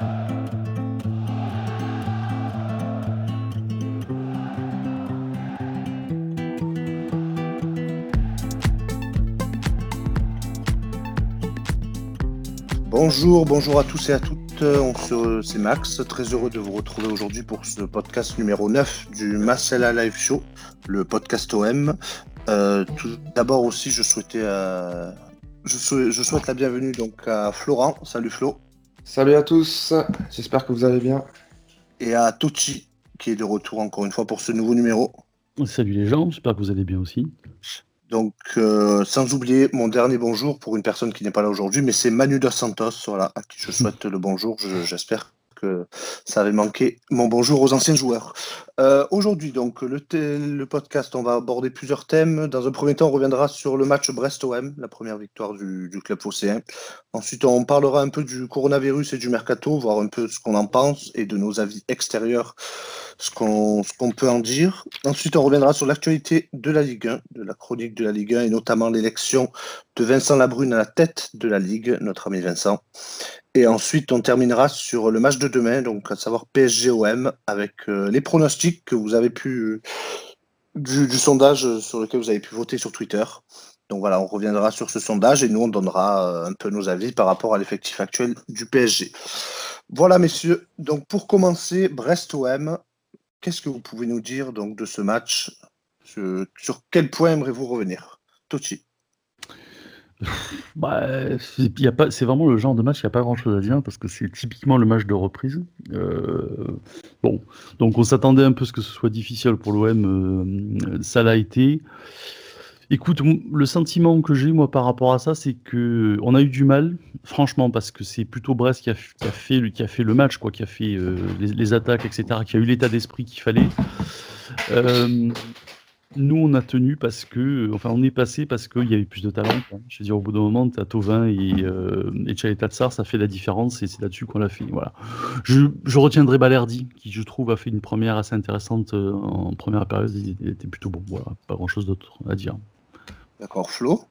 Bonjour, bonjour à tous et à toutes. C'est Max, très heureux de vous retrouver aujourd'hui pour ce podcast numéro 9 du Marcella Live Show, le podcast OM. Euh, tout d'abord aussi, je souhaitais, euh, je, souhaite la bienvenue donc à Florent. Salut Flo. Salut à tous. J'espère que vous allez bien. Et à Tochi qui est de retour encore une fois pour ce nouveau numéro. Salut les gens, j'espère que vous allez bien aussi. Donc, euh, sans oublier mon dernier bonjour pour une personne qui n'est pas là aujourd'hui, mais c'est Manu Dos Santos, voilà, à qui je souhaite le bonjour. J'espère ça avait manqué mon bonjour aux anciens joueurs. Euh, aujourd'hui, donc, le, podcast, on va aborder plusieurs thèmes. Dans un premier temps, on reviendra sur le match Brest-OM, la première victoire du, club phocéen. Ensuite, on parlera un peu du coronavirus et du mercato, voir un peu ce qu'on en pense et de nos avis extérieurs ce qu'on peut en dire. Ensuite, on reviendra sur l'actualité de la Ligue 1, de la chronique de la Ligue 1 et notamment l'élection de Vincent Labrune à la tête de la Ligue, notre ami Vincent. Et ensuite, on terminera sur le match de demain, donc à savoir PSG-OM, avec euh, les pronostics que vous avez pu. Du, du, sondage sur lequel vous avez pu voter sur Twitter. Donc voilà, on reviendra sur ce sondage et nous, on donnera euh, un peu nos avis par rapport à l'effectif actuel du PSG. Voilà, messieurs. Donc pour commencer, Brest-OM, Qu'est-ce que vous pouvez nous dire donc de ce match? Sur quel point aimeriez-vous revenir? Tochi bah, c'est vraiment le genre de match, il n'y a pas grand-chose à dire parce que c'est typiquement le match de reprise. Euh, bon, donc on s'attendait un peu à ce que ce soit difficile pour l'OM, euh, ça l'a été. Écoute, le sentiment que j'ai moi par rapport à ça, c'est que on a eu du mal, franchement, parce que c'est plutôt Brest qui a, fait, qui a fait le match, quoi, qui a fait euh, les, attaques, etc., qui a eu l'état d'esprit qu'il fallait. Nous, on a tenu parce que, enfin, on est passé parce qu'il y avait plus de talent. Je veux dire, au bout d'un moment, tu as Tovin et, euh, et Tsar, ça fait la différence et c'est là-dessus qu'on l'a fait. Voilà. Je, je, retiendrai Balerdi, qui, je trouve, a fait une première assez intéressante euh, en première période. Il était plutôt bon. Voilà, pas grand-chose d'autre à dire. D'accord, Flo?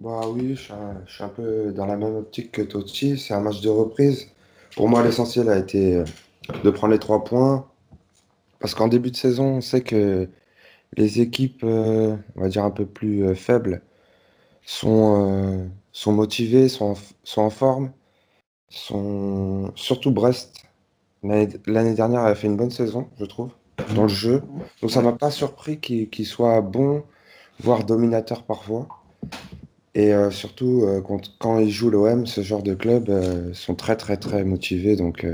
Bah oui, je suis, un, peu dans la même optique que Totti. C'est un match de reprise. Pour moi, l'essentiel a été euh, de prendre les trois points. Parce qu'en début de saison, on sait que les équipes, euh, on va dire un peu plus euh, faibles, sont, sont motivées, sont, sont en forme. Sont... Surtout Brest. L'année dernière, elle a fait une bonne saison, je trouve, dans le jeu. Donc ça m'a pas surpris qu'il soit bon voire dominateur parfois. Et euh, surtout, euh, quand, ils jouent l'OM, ce genre de club euh, sont très très très motivés. Donc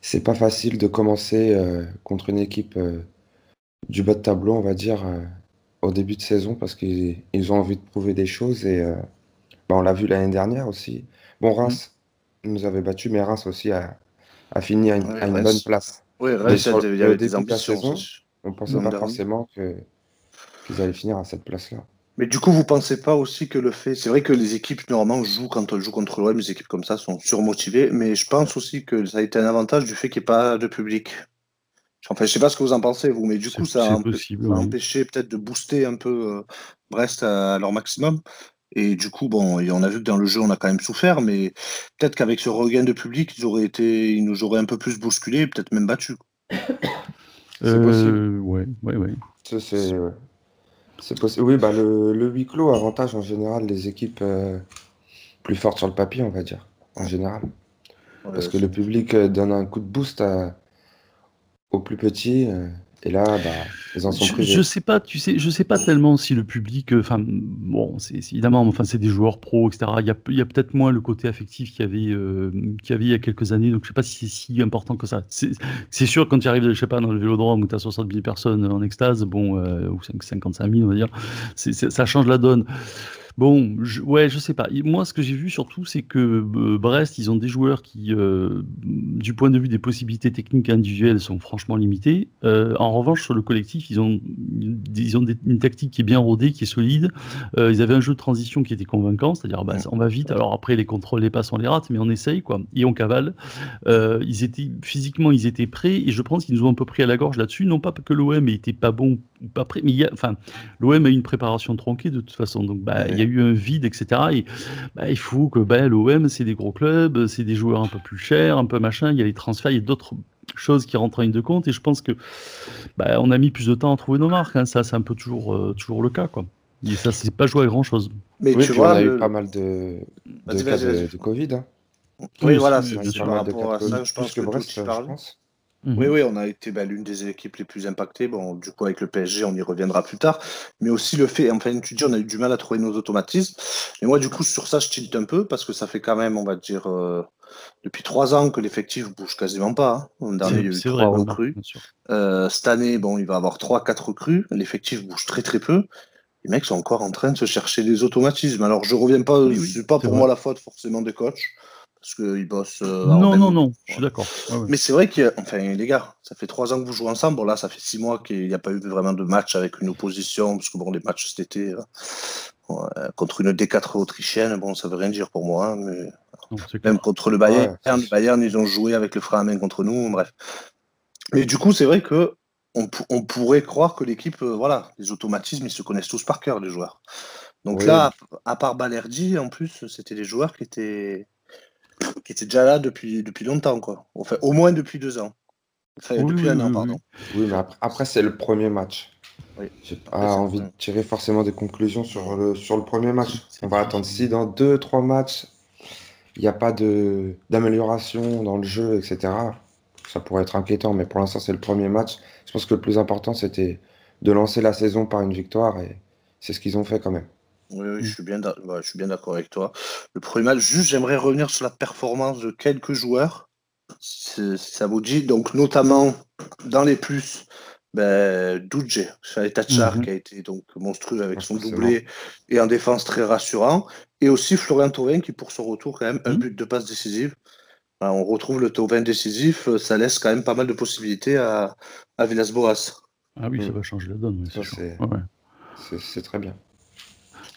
c'est pas facile de commencer contre une équipe du bas de tableau, on va dire, au début de saison, parce qu'ils ont envie de prouver des choses. Et bah, on l'a vu l'année dernière aussi. Bon, Reims nous avait battu, mais Reims aussi a, fini à une, bonne place. Oui, Reims, il y avait des ambitions. Saison, on pensait pas forcément que ils allaient finir à cette place-là. Mais du coup, vous pensez pas aussi que le fait. C'est vrai que les équipes, normalement, jouent quand on joue contre l'OM, les équipes comme ça sont surmotivées, mais je pense aussi que ça a été un avantage du fait qu'il n'y ait pas de public. Enfin, je sais pas ce que vous en pensez, vous, mais du coup, ça a, empêché peut-être de booster un peu euh, Brest à, leur maximum. Et du coup, bon, on a vu que dans le jeu, on a quand même souffert, mais peut-être qu'avec ce regain de public, ils, auraient été, ils nous auraient un peu plus bousculé, peut-être même battus. C'est possible. Ouais, ouais, ouais. C'est possible. Oui, bah le, le huis clos avantage en général les équipes euh, plus fortes sur le papier, on va dire, en général. Parce que le public euh, donne un coup de boost aux plus petits. Euh, et là, bah, ils en sont je, Je sais pas, tu sais, je sais pas tellement si le public, enfin, bon, c'est évidemment, enfin, c'est des joueurs pros, etc. Il y a, peut-être moins le côté affectif qu'il y avait, euh, qu'il y avait il y a quelques années. Donc, je sais pas si c'est si important que ça. C'est sûr quand tu arrives, je sais pas, dans le Vélodrome où tu as 60 000 personnes en extase, bon, euh, ou 55 000, on va dire, ça change la donne. Bon, je, ouais, je sais pas. Moi, ce que j'ai vu surtout, c'est que euh, Brest, ils ont des joueurs qui, euh, du point de vue des possibilités techniques individuelles, sont franchement limités. Euh, en revanche, sur le collectif, ils ont, ils ont une tactique qui est bien rodée, qui est solide. ils avaient un jeu de transition qui était convaincant, c'est-à-dire, bah, on va vite. Alors après, les contrôles, les passes, on les rate, mais on essaye, quoi. Et on cavale. ils étaient physiquement, ils étaient prêts, et je pense qu'ils nous ont un peu pris à la gorge là-dessus. Non pas que l'OM était pas bon ou pas prêt, mais il y a, enfin, l'OM a une préparation tronquée de toute façon. Donc, bah, y a eu un vide, etc. Et bah, il faut que bah, l'OM, c'est des gros clubs, c'est des joueurs un peu plus chers, un peu machin. Il y a les transferts, il y a d'autres choses qui rentrent en ligne de compte. Et je pense que bah, on a mis plus de temps à trouver nos marques. Hein. Ça, c'est un peu toujours, euh, toujours le cas. Quoi. Et ça, c'est pas joué à grand chose. Mais tu vois, on a eu pas mal de, de cas de, Covid. Hein. Oui, voilà, c'est par rapport à ça, je pense que, Brest, je pense. Mhm. Oui, oui, on a été bah, l'une des équipes les plus impactées. Bon, du coup, avec le PSG, on y reviendra plus tard. Mais aussi le fait, enfin, tu dis, on a eu du mal à trouver nos automatismes. Et moi, du coup, sur ça, je tilte un peu parce que ça fait quand même, on va dire, euh, depuis trois ans que l'effectif bouge quasiment pas. Hein. dernier, il y a eu trois recrues. Euh, cette année, bon, il va y avoir trois, quatre recrues. L'effectif bouge très, très peu. Les mecs sont encore en train de se chercher des automatismes. Alors, je reviens pas, c'est pas pour moi la faute forcément des coachs parce qu'ils bossent. Euh, non, non, non, je suis d'accord. Mais c'est vrai que, enfin, les gars, ça fait trois ans que vous jouez ensemble. Bon, là, ça fait six mois qu'il n'y a pas eu vraiment de match avec une opposition, parce que bon, les matchs cet été euh, contre une D4 autrichienne, bon, ça veut rien dire pour moi. Hein, mais même contre le Bayern, le Bayern, ils ont joué avec le frein à main contre nous. Bref. Mais du coup, c'est vrai que on, pourrait croire que l'équipe, euh, voilà, les automatismes, ils se connaissent tous par cœur, les joueurs. Donc là, à part Balerdi, en plus, c'était des joueurs qui étaient qui était déjà là depuis, depuis longtemps, quoi. Enfin, au moins depuis deux ans. Enfin, depuis un an, pardon. Oui, mais après, c'est le premier match. Oui. J'ai pas envie de tirer forcément des conclusions sur le, sur le premier match. On va attendre si dans deux, trois matchs, il n'y a pas d'amélioration dans le jeu, etc. Ça pourrait être inquiétant, mais pour l'instant, c'est le premier match. Je pense que le plus important, c'était de lancer la saison par une victoire, et c'est ce qu'ils ont fait quand même. Oui, oui, je suis bien d'accord avec toi. Le premier match, juste, j'aimerais revenir sur la performance de quelques joueurs, si, ça vous dit. Donc, notamment dans les plus, ben, Doudje, Tachar, mmh qui a été donc monstrueux avec son doublé et en défense très rassurant. Et aussi Florian Thauvin qui, pour son retour, quand même, un mmh. but de passe décisive. on retrouve le Thauvin décisif, ça laisse quand même pas mal de possibilités à, à Villas-Boas. Ah oui, ça mmh. va changer la donne. c'est très bien.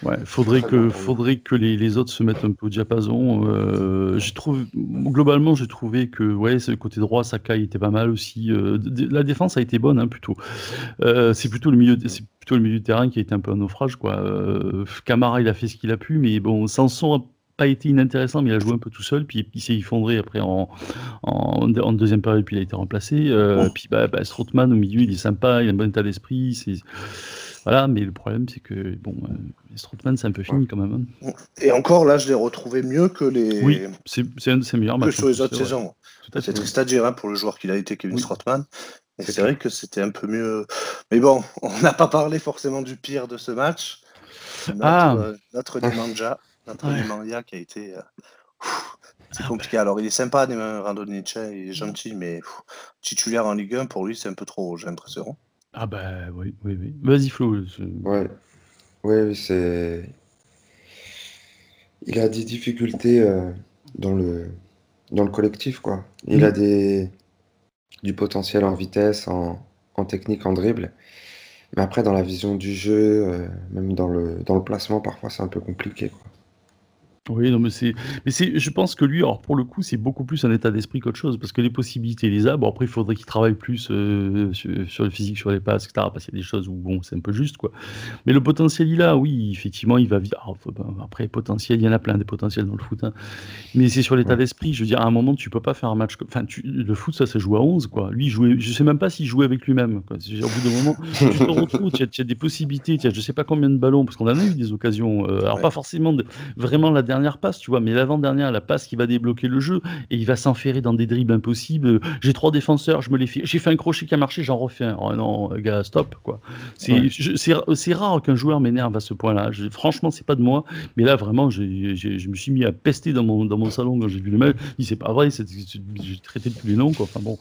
Ouais, faudrait que, faudrait que les, les, autres se mettent un peu au diapason. Euh, j'ai trouvé, globalement, j'ai trouvé que ouais, ce côté droit, Sakai était pas mal aussi. Euh, la défense a été bonne, hein, plutôt. Euh, c'est plutôt le milieu, c'est plutôt le milieu du terrain qui a été un peu un naufrage, quoi. Camara, il a fait ce qu'il a pu, mais bon, Sanson n'a pas été inintéressant, mais il a joué un peu tout seul, puis il s'est effondré après en, en, en, deuxième période, puis il a été remplacé. Puis bah, bah, Strootman au milieu, il est sympa, il a un bon état d'esprit. C'est voilà, mais le problème, c'est que bon, euh, les Strootman, c'est un peu fini quand même. Hein. Et encore, là, je l'ai retrouvé mieux que les. Oui, c'est un de ses meilleurs matchs. Que sur les autres saisons. C'est triste à dire hein, pour le joueur qu'il a été, Kevin oui. Mais c'est vrai que c'était un peu mieux. Mais bon, on n'a pas parlé forcément du pire de ce match. Notre, ah. euh, notre Nemanja, notre ouais. qui a été. Euh, c'est compliqué. Alors, il est sympa, Randonic, il est gentil, mais titulaire en Ligue 1, pour lui, c'est un peu trop, j'ai l'impression. Ah bah oui, oui, oui. Vas-y Flo. Ouais. Oui, c'est. Il a des difficultés euh, dans le dans le collectif, quoi. Il a des du potentiel en vitesse, en, en technique, en dribble. Mais après, dans la vision du jeu, euh, même dans le dans le placement, parfois c'est un peu compliqué, quoi. Oui, non, mais c'est, mais c'est, je pense que lui, alors pour le coup, c'est beaucoup plus un état d'esprit qu'autre chose, parce que les possibilités, il les a. Bon, après, il faudrait qu'il travaille plus euh, sur, le physique, sur les passes, etc. Parce qu'il y a des choses où, bon, c'est un peu juste, quoi. Mais le potentiel, il a, oui, effectivement, il va vite. Ben, après, potentiel, il y en a plein des potentiels dans le foot. Hein. Mais c'est sur l'état d'esprit. Je veux dire, à un moment, tu peux pas faire un match. Enfin, tu, le foot, ça se joue à 11, quoi. Lui, jouait, je sais même pas s'il jouait avec lui-même. Quoi. Au bout d'un moment, tu te retrouves, tu as, des possibilités, tu as je sais pas combien de ballons, parce qu'on en a eu des occasions. Euh, alors, pas forcément de, vraiment la dernière passe, tu vois, mais l'avant-dernière, la passe qui va débloquer le jeu, et il va s'enferrer dans des dribbles impossibles. J'ai trois défenseurs, je me les fais. J'ai fait un crochet qui a marché, j'en refais un. Oh non, gars, stop, quoi. C'est rare qu'un joueur m'énerve à ce point-là. Franchement, c'est pas de moi, mais là, vraiment, je me suis mis à pester dans mon, dans mon salon quand j'ai vu le match. Il c'est pas vrai, j'ai traité de tous les noms, quoi. Enfin bon.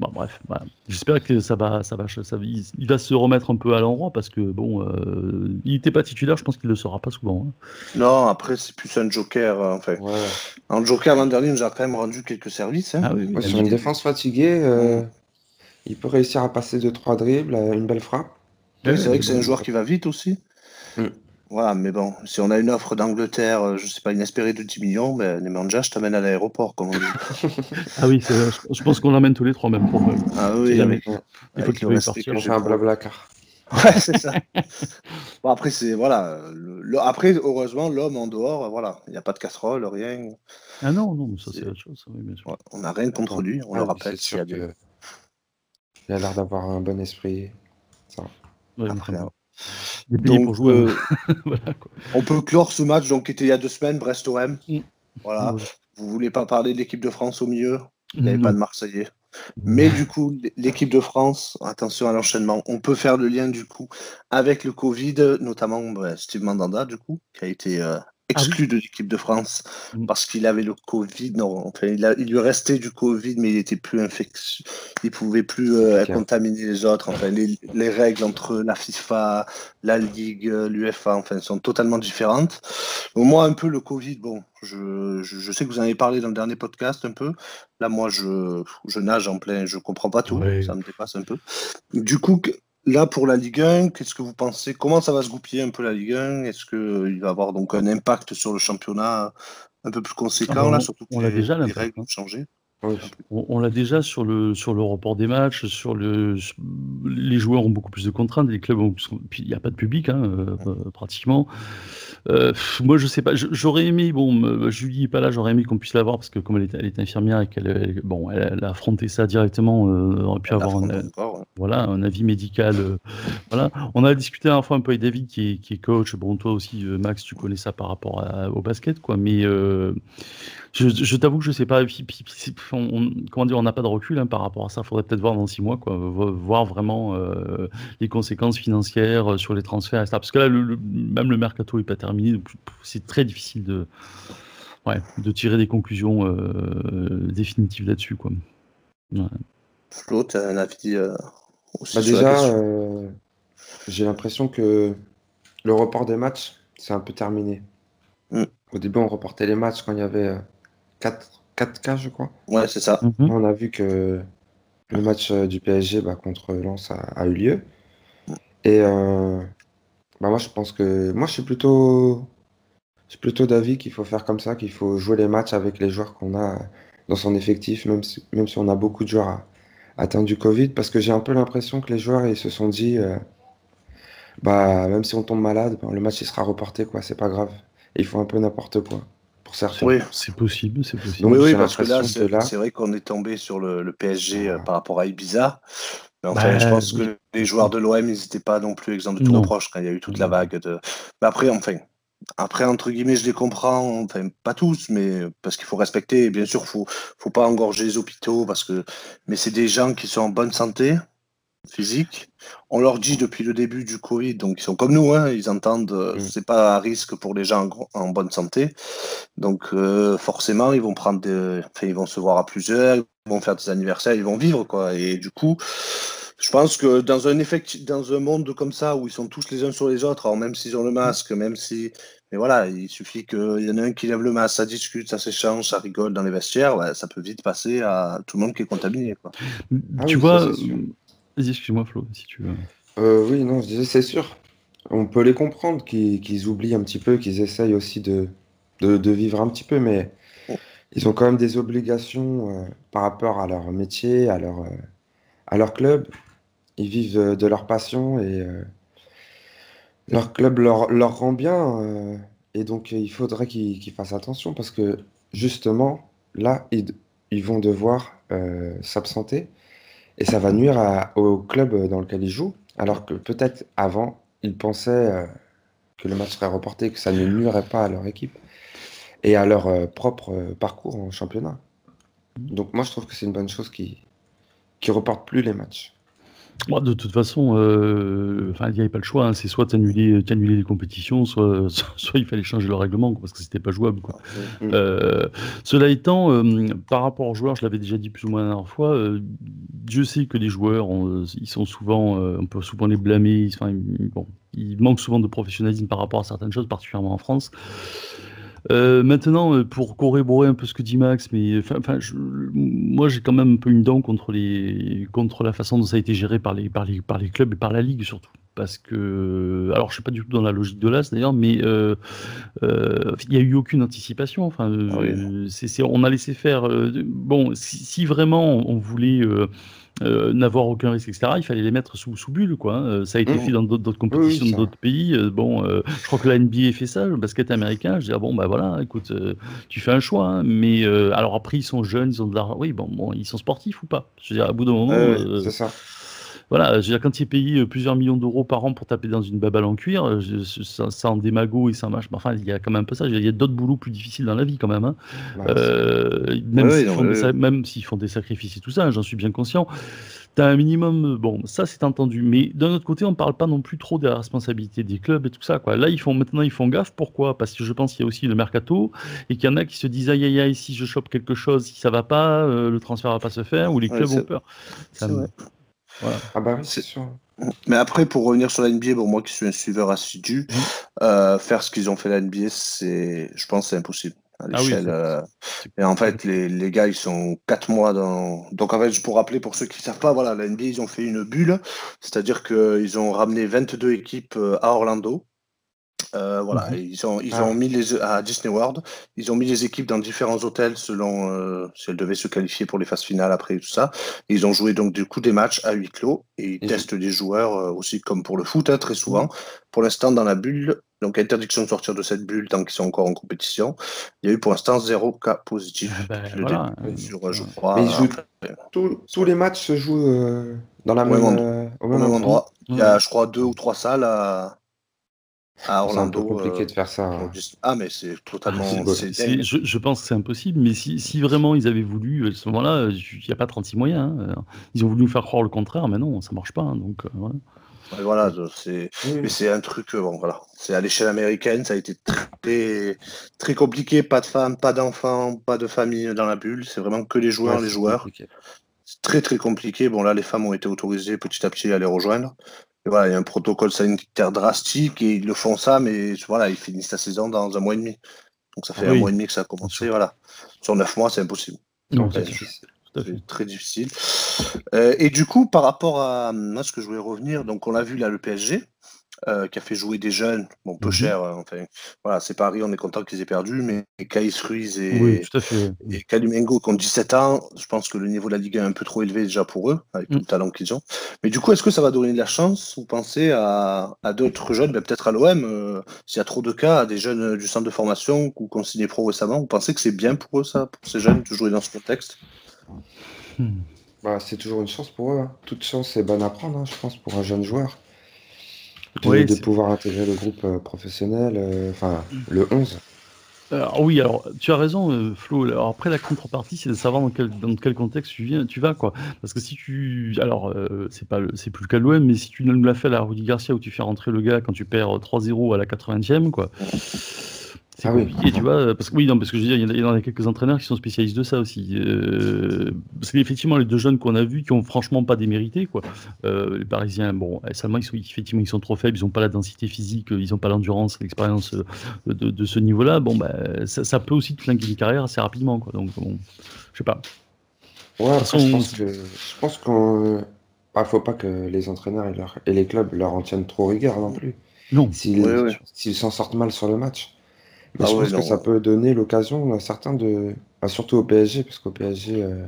Bon, bref, j'espère que ça va, ça va, ça, il, va se remettre un peu à l'endroit parce que bon, euh, il n'était pas titulaire, je pense qu'il ne le sera pas souvent. Hein. Non, après c'est plus un joker. En fait, un joker l'an dernier nous a quand même rendu quelques services. Hein. Ah sur une défense fatiguée, euh, il peut réussir à passer de trois dribbles, une belle frappe. c'est vrai que c'est un joueur qui va vite aussi. Mm. Voilà, mais bon, si on a une offre d'Angleterre, euh, je sais pas, inespérée de 10 millions, ben, Nemanja, je t'amène à l'aéroport, comme on dit. ah oui, je pense qu'on l'amène tous les trois, même. Pour, ah oui, il faut qu'il sortir. On fait un blabla car. Ouais, c'est ça. bon, après, c'est voilà. après, heureusement, l'homme en dehors, voilà, il n'y a pas de casserole, rien. Ah non, non, ça c'est autre chose. Oui, bien sûr. on n'a rien contre lui, on le ah, rappelle. Il, a, il a l'air d'avoir un bon esprit. Ça. après, donc, jouer. Euh, voilà, on peut clore ce match donc, qui était il y a deux semaines, Brest-OM. Mm. Voilà. Vous voulez pas parler de l'équipe de France au milieu? Il n'y avait pas de Marseillais. Mais du coup, l'équipe de France, attention à l'enchaînement, on peut faire le lien du coup avec le Covid, notamment bah, Steve Mandanda, du coup, qui a été euh, ah exclu de l'équipe de France mmh. parce qu'il avait le Covid. Non, enfin, il, il, lui restait du Covid, mais il était plus infectieux. Il pouvait plus euh, contaminer les autres. Enfin, les, les, règles entre la FIFA, la Ligue, l'UFA, enfin, sont totalement différentes. Au moi, un peu le Covid, bon, je, je, sais que vous en avez parlé dans le dernier podcast un peu. Là, moi, je, je nage en plein, je comprends pas tout. Ça me dépasse un peu. Du coup, Là, pour la Ligue 1, qu'est-ce que vous pensez? Comment ça va se goupiller un peu la Ligue 1 Est-ce qu'il va avoir donc un impact sur le championnat un peu plus conséquent, ah, là, surtout que on les, déjà, les règles ont changé? On, l'a déjà sur le, sur le report des matchs, sur le, les joueurs ont beaucoup plus de contraintes, les clubs ont, puis il n'y a pas de public hein, euh, euh, pratiquement. Euh, moi je sais pas, j'aurais aimé, bon, Julie n'est pas là, j'aurais aimé qu'on puisse la voir parce que comme elle est, elle est infirmière et qu'elle bon, elle, a affronté ça directement, on aurait pu avoir un, voilà, un avis médical. voilà. On a discuté un fois un peu avec David qui est, qui est coach, bon toi aussi Max tu connais ça par rapport au basket quoi, mais je, t'avoue que je sais pas. on, comment dire, on n'a pas de recul hein, par rapport à ça. Il faudrait peut-être voir dans six mois, quoi, voir vraiment euh, les conséquences financières euh, sur les transferts, etc. Parce que là, le, même le mercato n'est pas terminé, donc c'est très difficile de, ouais, de tirer des conclusions euh, définitives là-dessus, quoi. Flo, tu as un avis bah Déjà, j'ai l'impression que le report des matchs, c'est un peu terminé. Mm. Au début, on reportait les matchs quand il y avait 4, 4 cas, je crois. Ouais, c'est ça. Mhm. On a vu que le match euh, du PSG bah, contre Lens a, eu lieu. Et euh, bah, moi, je pense que. Moi, je suis plutôt. Je plutôt d'avis qu'il faut faire comme ça, qu'il faut jouer les matchs avec les joueurs qu'on a dans son effectif, même si, même si on a beaucoup de joueurs atteints du Covid, parce que j'ai un peu l'impression que les joueurs ils se sont dit, euh, bah même si on tombe malade, bah, le match il sera reporté, quoi, c'est pas grave. il faut un peu n'importe quoi. Oui, c'est possible, c'est possible. oui, parce que là, c'est vrai qu'on est tombé sur le, PSG euh, par rapport à Ibiza. Enfin, je bah, pense que les joueurs de l'OM, ils n'étaient pas non plus exempts de tout reproche quand il y a eu toute la vague de. Mais après, enfin, après, entre guillemets, je les comprends, enfin, pas tous, mais parce qu'il faut respecter, bien sûr, il faut, faut pas engorger les hôpitaux, parce que, mais c'est des gens qui sont en bonne santé, physique. On leur dit depuis le début du Covid, donc ils sont comme nous, hein, ils entendent, euh, mm. c'est pas un risque pour les gens en, bonne santé. Donc euh, forcément, ils vont prendre des, enfin, ils vont se voir à plusieurs, ils vont faire des anniversaires, ils vont vivre quoi. Et du coup, je pense que dans un effectif, dans un monde comme ça où ils sont tous les uns sur les autres, alors même s'ils ont le masque, même si, mais voilà, il suffit qu'il y en ait un qui lève le masque, ça discute, ça s'échange, ça rigole dans les vestiaires, ça peut vite passer à tout le monde qui est contaminé. Quoi. tu ah vois, Vas-y, excuse-moi Flo, si tu veux. Euh, oui, non, c'est sûr. On peut les comprendre qu'ils oublient un petit peu, qu'ils essayent aussi de, de, vivre un petit peu, mais ils ont quand même des obligations euh, par rapport à leur métier, à leur, euh, à leur club. Ils vivent de leur passion et leur club leur, leur rend bien. et donc, il faudrait qu'ils fassent attention parce que justement, là, ils vont devoir s'absenter et ça va nuire au club dans lequel ils jouent, alors que peut-être avant, ils pensaient euh, que le match serait reporté, que ça ne nuirait pas à leur équipe et à leur euh, propre euh, parcours en championnat. Donc moi, je trouve que c'est une bonne chose qui qui reporte plus les matchs de toute façon, euh, il n'y avait pas le choix. Hein. C'est soit t'annuler, annuler les compétitions, soit, soit il fallait changer le règlement parce que c'était pas jouable. Quoi. Euh, cela étant, euh, par rapport aux joueurs, je l'avais déjà dit plus ou moins la dernière fois. je sais que les joueurs, ils sont souvent, on peut souvent les blâmer. Bon, ils manquent souvent de professionnalisme par rapport à certaines choses, particulièrement en France. Euh, maintenant, euh, pour corroborer un peu ce que dit Max, mais enfin, moi j'ai quand même un peu une dent contre les, contre la façon dont ça a été géré par les, par les, par les clubs et par la ligue surtout. Parce que, alors je suis pas du tout dans la logique de l'AS d'ailleurs, mais euh, il n'y a eu aucune anticipation. Enfin, ah on a laissé faire. bon, si, si, vraiment on voulait n'avoir aucun risque, etc., il fallait les mettre sous, sous bulle. Quoi, hein. Ça a été mmh. fait dans d'autres compétitions, dans d'autres pays. bon, je crois que la NBA fait ça, le basket américain. Je dis, ah bon, bah voilà, écoute, tu fais un choix. Hein. mais alors après, ils sont jeunes, ils ont de l'argent. Oui, bon, bon, ils sont sportifs ou pas? Je veux dire, à bout d'un moment. c'est ça voilà, je veux dire, quand il euh, plusieurs millions d'euros par an pour taper dans une babale en cuir, euh, ça, en démago et ça marche. Enfin, il y a quand même un peu ça. Il y a d'autres boulots plus difficiles dans la vie quand même. Hein. Euh, même s'ils font, des sacrifices et tout ça, j'en suis bien conscient. Tu as un minimum, bon, ça c'est entendu, mais d'un autre côté, on ne parle pas non plus trop de la responsabilité des clubs et tout ça. Quoi. Là, ils font, maintenant, ils font gaffe. Pourquoi? Parce que je pense qu'il y a aussi le mercato et qu'il y en a qui se disent aïe aïe aïe, si je chope quelque chose, si ça va pas, le transfert va pas se faire, ou les clubs ont peur. Ça, ah bah c'est sûr. Mais après, pour revenir sur la NBA, bon, moi qui suis un suiveur assidu, mmh. euh, faire ce qu'ils ont fait la NBA, c'est, je pense, c'est impossible à ah l'échelle. Euh, et en fait, les, les, gars, ils sont 4 mois dans. Donc, en fait, pour rappeler pour ceux qui ne savent pas, voilà, la NBA, ils ont fait une bulle, c'est-à-dire qu'ils ont ramené 22 équipes euh, à Orlando. Euh, voilà, mhm. ils ont, ils ah. ont mis les à Disney World, ils ont mis les équipes dans différents hôtels selon euh, si elles devaient se qualifier pour les phases finales après tout ça. ils ont joué donc du coup des matchs à huis clos et ils testent des joueurs euh, aussi comme pour le foot hein, très souvent. Pour l'instant dans la bulle, donc interdiction de sortir de cette bulle tant qu'ils sont encore en compétition. Il y a eu pour l'instant zéro cas positif. Ah ben, sur, je crois. tous les matchs se jouent dans la même, au même, endroit. Il y a je crois deux ou trois salles à à Orlando. C'est compliqué euh, de faire ça. Hein. Ah, mais c'est totalement. je, pense que c'est impossible, mais si, si, vraiment ils avaient voulu, à ce moment-là, il n'y a pas 36 moyens. Hein. Ils ont voulu nous faire croire le contraire, mais non, ça marche pas. Hein, donc, euh, voilà, c'est mais c'est un truc, euh, bon, voilà. C'est à l'échelle américaine, ça a été très, très compliqué. Pas de femmes, pas d'enfants, pas de famille dans la bulle. C'est vraiment que les joueurs, les joueurs. C'est très très compliqué. Bon, là, les femmes ont été autorisées petit à petit à les rejoindre voilà, il y a un protocole sanitaire drastique et ils le font ça, mais voilà, ils finissent la saison dans un mois et demi. Donc ça fait un mois et demi que ça a commencé. Voilà. Sur neuf mois, c'est impossible. c'est très difficile. Euh, et du coup, par rapport à, à, ce que je voulais revenir, donc on l'a vu là, le PSG, euh, qui a fait jouer des jeunes, bon, peu mmh cher. Euh, enfin, voilà, c'est Paris, on est content qu'ils aient perdu, mais Caïs Ruiz et, oui, et Kalumengo qui ont 17 ans, je pense que le niveau de la Ligue est un peu trop élevé déjà pour eux, avec tout le mmh. talent qu'ils ont. Mais du coup, est-ce que ça va donner de la chance, vous pensez, à, à d'autres jeunes, ben, peut-être à l'OM, euh, s'il y a trop de cas, à des jeunes du centre de formation ou qu'on signé pro récemment, vous pensez que c'est bien pour eux, ça, pour ces jeunes, de jouer dans ce contexte? Mmh. bah, C'est toujours une chance pour eux. Hein. Toute chance est bonne à prendre, hein, je pense, pour un jeune joueur de, pouvoir intégrer le groupe euh, professionnel, euh, enfin le 11. Alors, oui, alors tu as raison, euh, Flo. Alors, après, la contrepartie, c'est de savoir dans quel, dans quel contexte tu, viens, tu vas, quoi. Parce que si tu. Alors, c'est pas c'est plus le cas de l'OM, mais si tu nous l'as fait à la Rudy Garcia où tu fais rentrer le gars quand tu perds 3-0 à la 80e, quoi. C'est ah compliqué, tu vois, parce que oui, non, parce que je veux dire, il y, en a, quelques entraîneurs qui sont spécialistes de ça aussi. Euh, parce qu'effectivement, les deux jeunes qu'on a vus, qui ont franchement pas démérité, quoi. Euh, les Parisiens, bon, seulement ils sont effectivement ils sont trop faibles, ils n'ont pas la densité physique, ils n'ont pas l'endurance, l'expérience euh, de, ce niveau-là. Bon, bah, ça, peut aussi te flinguer une carrière assez rapidement, quoi. Donc, bon, je sais pas. Ouais, je pense que je pense qu'on, bah, faut pas que les entraîneurs et, leur, et les clubs leur en tiennent trop rigueur non plus. Non. S'ils s'en sortent mal sur le match. Ah je pense que ça peut donner l'occasion à certains de. surtout au PSG, parce qu'au PSG, euh,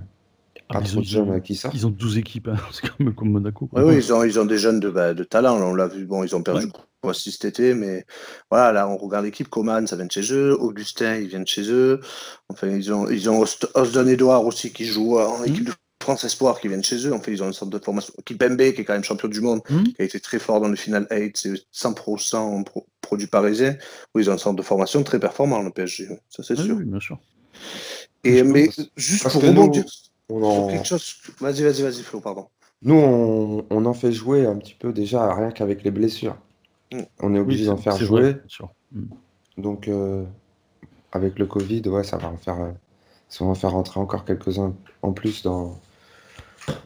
ah, pas trop de jeunes qui ça. Ils ont 12 équipes, hein. c'est comme, comme Monaco. Oui, ils, ont, ils ont des jeunes de, bah, de talent. on l'a vu, bon, ils ont perdu ouais. aussi cet été, mais voilà, là, on regarde l'équipe. Coman, ça vient de chez eux. Augustin, ils viennent chez eux. Enfin, ils ont, ils ont Osdon Edouard aussi qui joue en mmh. équipe de France Espoir qui viennent chez eux. En fait, ils ont une sorte de formation. Kipembe, qui est quand même champion du monde, mmh. qui a été très fort dans le final 8, c'est 100% pro, produit parisien, où ils ont une sorte de formation très performant, le PSG. Ça, c'est sûr. Oui, bien sûr. Et, mais juste pour rebondir sur quelque chose. Vas-y, vas-y, vas-y, Flo, pardon. Nous, on, on, en fait jouer un petit peu déjà, rien qu'avec les blessures. Mmh. On est obligé d'en faire jouer. Mmh. Donc, euh, avec le Covid, ouais, ça va en faire. Euh, ça va en faire rentrer encore quelques-uns en plus dans,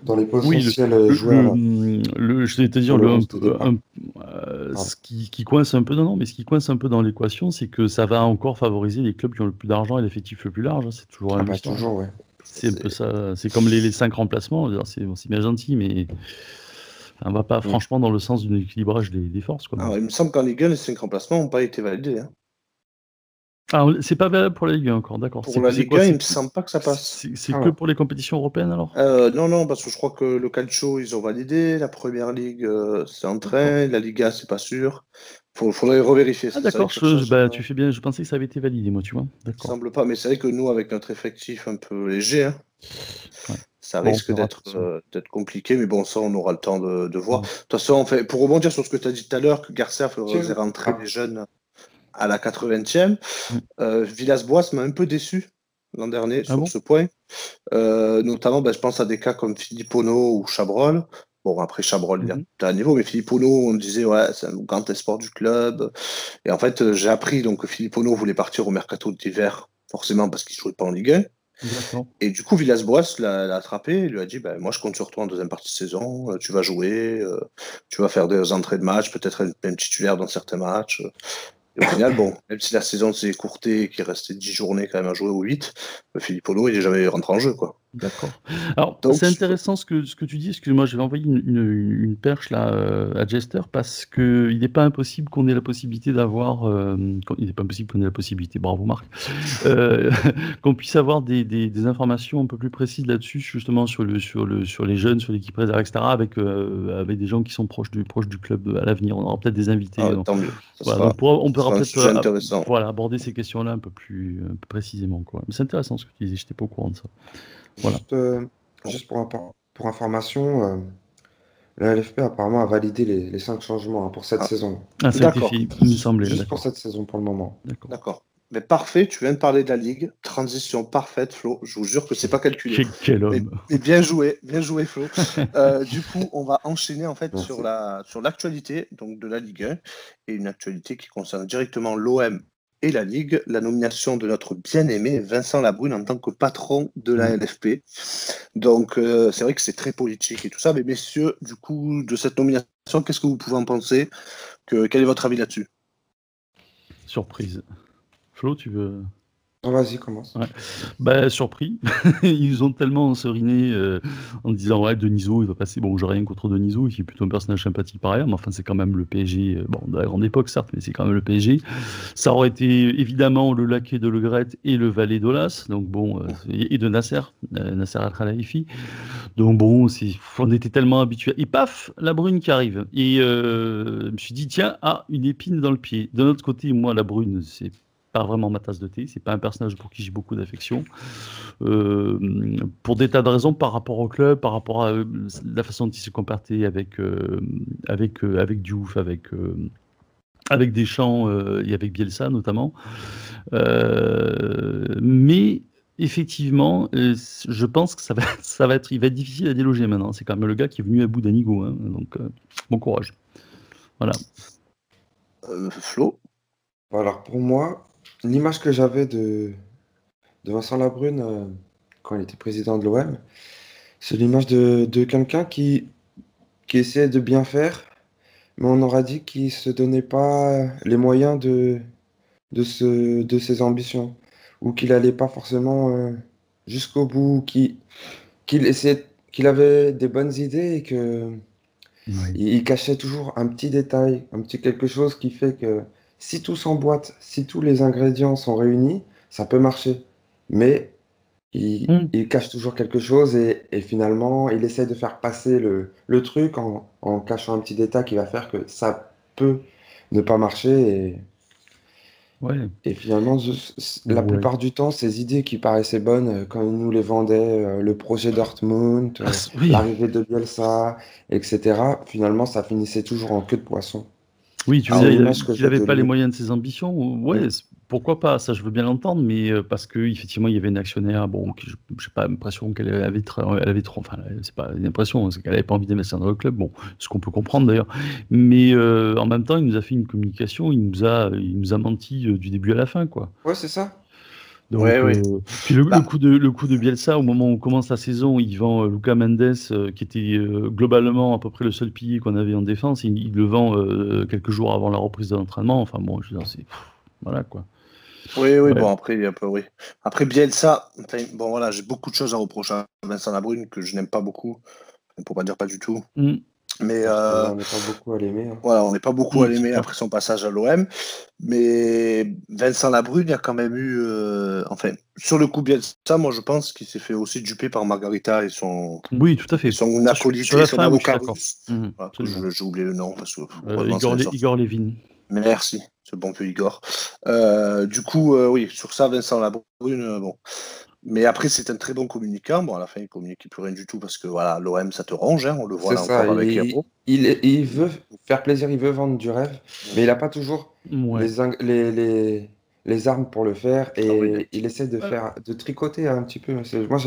dans les potentiels oui, joueurs. Le, je vais te dire, le, euh, ce qui, qui, coince un peu, non, non, mais ce qui coince un peu dans l'équation, c'est que ça va encore favoriser les clubs qui ont le plus d'argent et l'effectif le plus large. Hein, c'est toujours ah bah, toujours, ouais. C'est un peu ça. C'est comme les, les cinq remplacements. C'est bien gentil, mais on va pas franchement dans le sens d'un équilibrage des, des forces. Quoi. il me semble qu'en Ligue 1, les cinq remplacements n'ont pas été validés. Hein. Ah, c'est pas valable pour la Ligue 1 encore, d'accord. Pour la Ligue 1, il me semble pas que ça passe. C'est ah que pour les compétitions européennes alors? Euh, Non, non, parce que je crois que le Calcio, ils ont validé, la Première Ligue, euh, c'est en train, la Liga, c'est pas sûr. Il faudrait revérifier. Ah d'accord, bah, tu fais bien, je pensais que ça avait été validé, moi, tu vois. Il semble pas, mais c'est vrai que nous, avec notre effectif un peu léger, hein, ça risque euh, d'être compliqué, mais bon, ça, on aura le temps de, voir. De toute façon, fait, pour rebondir sur ce que tu as dit tout à l'heure, que Garcia faisait rentrer les jeunes à la 80e. Mm. Euh, Villas-Boas m'a un peu déçu l'an dernier ah sur ce point. Euh, notamment, ben, je pense à des cas comme Philippe Ono ou Chabrol. Bon, après Chabrol, il y a mm-hmm. un niveau, mais Philippe Ono, on disait, ouais, c'est un grand espoir du club. Et en fait, j'ai appris donc, que Philippe Ono voulait partir au mercato d'hiver, forcément parce qu'il ne jouait pas en Ligue 1. Et du coup, Villas-Boas l'a attrapé et lui a dit ben, Moi, je compte sur toi en deuxième partie de saison. Tu vas jouer, euh, tu vas faire des entrées de match, peut-être même titulaire dans certains matchs. Et au final, bon, même si la saison s'est écourtée et qu'il restait 10 journées quand même à jouer ou 8, Philippe Polo, il n'est jamais rentré en jeu. quoi. D'accord. Alors, c'est intéressant ce que, ce que tu dis. Excuse-moi, je vais envoyer une, une, perche là euh, à Jester parce qu'il n'est pas impossible qu'on ait la possibilité d'avoir. Euh, il n'est pas impossible qu'on ait la possibilité, bravo Marc, euh, qu'on puisse avoir des, des, des, informations un peu plus précises là-dessus, justement sur, le, sur, le, sur les jeunes, sur l'équipe réserve, etc., avec, avec des gens qui sont proches du, proches du club à l'avenir. On aura peut-être des invités. Ah, tant mieux. Voilà, on, pourra, on peut-être voilà, aborder ces questions-là un peu plus, un peu précisément. C'est intéressant ce que tu disais, je n'étais pas au courant de ça. Euh, juste, pour, pour information, euh, la LFP apparemment a validé les, les cinq changements hein, pour cette ah. saison. Ah, ça a été fait, il me semblait. Juste pour cette saison pour le moment. D'accord. Mais parfait, tu viens de parler de la Ligue. Transition parfaite, Flo. Je vous jure que c'est pas calculé. Quel, homme. Et, bien joué, bien joué, Flo. Euh, du coup, on va enchaîner en fait sur la sur l'actualité donc de la Ligue 1 et une actualité qui concerne directement l'OM et la Ligue, la nomination de notre bien-aimé Vincent Labrune en tant que patron de la mm. LFP. Donc, euh, c'est vrai que c'est très politique et tout ça, mais messieurs, du coup, de cette nomination, qu'est-ce que vous pouvez en penser? Que, Quel est votre avis là-dessus? Surprise. Flo, tu veux Vas-y, commence. Bah, surpris. Ils ont tellement seriné euh, en disant ouais, Deniso, il va passer. Bon, j'ai rien contre Deniso, il est plutôt un personnage sympathique par ailleurs, mais enfin, c'est quand même le PSG. Euh, bon, de la grande époque, certes, mais c'est quand même le PSG. Ça aurait été évidemment le laquais de Le Gret et le valet d'Olas, donc bon, euh, et de Nasser, Nasser Al-Khelaifi. Donc bon, on était tellement habitués. Et paf, la brune qui arrive. Et je me suis dit, tiens, ah, une épine dans le pied. D'un autre côté, moi, la brune, c'est pas vraiment ma tasse de thé. C'est pas un personnage pour qui j'ai beaucoup d'affection. Euh, pour des tas de raisons par rapport au club, par rapport à euh, la façon dont il se comportait avec, euh, avec, avec Diouf, avec, avec Deschamps et avec Bielsa notamment. mais effectivement, je pense que ça va, ça va être, il va être difficile à déloger maintenant. C'est quand même le gars qui est venu à bout d'Anigo. Hein, donc, bon courage. Voilà. Flo? Alors pour moi, l'image que j'avais de, de Vincent Labrune euh, quand il était président de l'OM, c'est l'image de, quelqu'un qui, qui essayait de bien faire, mais on aura dit qu'il ne se donnait pas les moyens de, de, ce, de ses ambitions, ou qu'il n'allait pas forcément euh, jusqu'au bout, qu'il essayait qu'il avait des bonnes idées et que il cachait toujours un petit détail, un petit quelque chose qui fait que si tout s'emboîte, si tous les ingrédients sont réunis, ça peut marcher. Mais il, hmm. cache toujours quelque chose et, finalement, il essaie de faire passer le, truc en, cachant un petit détail qui va faire que ça peut ne pas marcher. Et, et finalement, la plupart du temps, ces idées qui paraissaient bonnes euh, quand il nous les vendait, euh, le projet Dortmund, ah, euh, l'arrivée de Bielsa, etc., finalement, ça finissait toujours en queue de poisson. Oui, tu veux dire qu'il n'avait pas les moyens de ses ambitions. Ouais, pourquoi pas, ça je veux bien l'entendre, mais euh, parce qu'effectivement il y avait une actionnaire, bon, je n'ai pas l'impression qu'elle avait, elle avait trop, enfin c'est pas une impression, c'est qu'elle n'avait pas envie d'investir dans le club, bon, ce qu'on peut comprendre d'ailleurs, mais euh, en même temps il nous a fait une communication, il nous a, il nous a menti euh, du début à la fin, quoi. Ouais, c'est ça. Euh, puis le, bah coup de, le coup de Bielsa, au moment où on commence la saison, il vend euh, Luca Mendes, euh, qui était globalement à peu près le seul pilier qu'on avait en défense. Il, il le vend quelques jours avant la reprise de l'entraînement. Enfin bon, je veux c'est. Voilà quoi. Oui, oui, bon, après, un peu, oui. Après Bielsa, bon voilà, j'ai beaucoup de choses à reprocher à Vincent Labrune que je n'aime pas beaucoup, pour pas dire pas du tout. Mmh. Mais on n'est pas beaucoup à l'aimer. Hein. Voilà, on n'est pas beaucoup à l'aimer après son passage à l'OM. Mais Vincent Labrune, il y a quand même eu. enfin, sur le coup, bien ça, moi je pense qu'il s'est fait aussi duper par Margarita et son. Oui, tout à fait. Son acolyte, son avocat. Mmh, J'ai oublié le nom. Parce que, Igor, Igor Levin. Merci, ce bon peu Igor. du coup, oui, sur ça, Vincent Labrune, bon. Mais après, c'est un très bon communicant. Bon, à la fin, il communique plus rien du tout parce que voilà, l'OM, ça te ronge. Hein, on le voit là encore avec il, il, il, veut faire plaisir, il veut vendre du rêve, mais il n'a pas toujours les, les, les, armes pour le faire et il essaie de faire de tricoter un petit peu. Moi,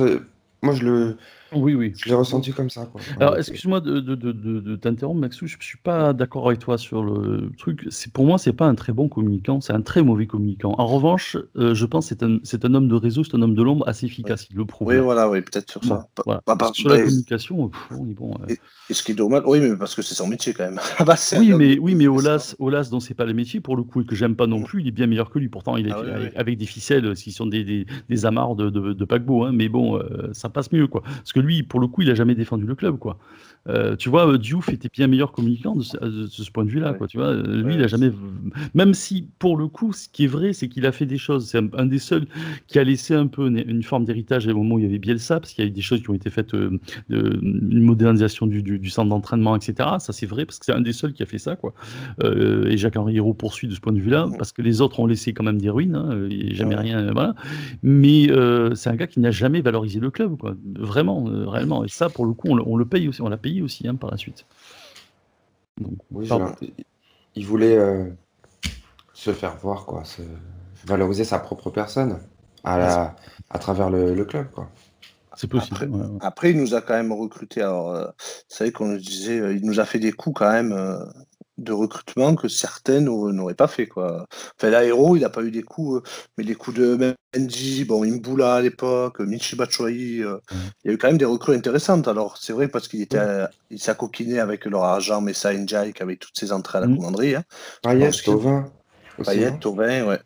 moi, je le, oui, oui. Je l'ai ressenti comme ça. Quoi. Alors, excuse-moi de, de, de, de t'interrompre, Maxou. Je ne suis pas d'accord avec toi sur le truc. C'est pour moi, c'est pas un très bon communicant, c'est un très mauvais communicant. En revanche, euh, je pense que c'est un, c'est un homme de réseau, c'est un homme de l'ombre assez efficace. Il le prouve. Oui, voilà, oui, peut-être sur ça. Voilà. sur la communication, on est bon. Et, ce qui est dommage, oui, mais parce que c'est son métier quand même. Ah bah, oui, mais, oui, mais Olas, Olas, dont c'est pas le métier pour le coup et que j'aime pas non plus, il est bien meilleur que lui. Pourtant, il est ah avec, des ficelles qui sont des, des, des amarres de, de, paquebot, hein, mais bon, euh, ça passe mieux, quoi. Parce que lui, pour le coup, il a jamais défendu le club, quoi. Euh, tu vois, Diouf était bien meilleur communicant de ce, point de vue-là, quoi. Tu vois, lui, il a jamais, même si pour le coup, ce qui est vrai, c'est qu'il a fait des choses. C'est un, des seuls qui a laissé un peu une, forme d'héritage au moment où il y avait Bielsa, parce qu'il y a eu des choses qui ont été faites, euh, une modernisation du, centre d'entraînement, etc. Ça, c'est vrai, parce que c'est un des seuls qui a fait ça, quoi. Euh, et Jacques-Henri Hérault poursuit de ce point de vue-là, parce que les autres ont laissé quand même des ruines. Hein, il n'y a jamais rien, voilà. Mais c'est un gars qui n'a jamais valorisé le club, quoi. Vraiment, réellement. Et ça, pour le coup, on, on le paye aussi, on l'a payé aussi hein, par la suite. il voulait euh, se faire voir, quoi, se valoriser sa propre personne à, la, à travers le, club. Quoi. C'est possible. Après, il nous a quand même recruté. Alors, euh, vous savez qu'on nous disait, euh, il nous a fait des coups quand même de recrutement que certaines n'auraient pas fait. Quoi. Enfin, l'aéro, il n'a pas eu des coups, euh, mais les coups de Mendy, bon, Imboula à l'époque, Michi Batshuayi, euh, mmh. il y a eu quand même des recrues intéressantes. Alors, c'est vrai parce qu'il était, il s'est coquiné avec leur agent Messa Njai, qui avait toutes ses entrées à la mmh. commanderie. Hein. Payet, Tovin. Payet, Tovin, ouais.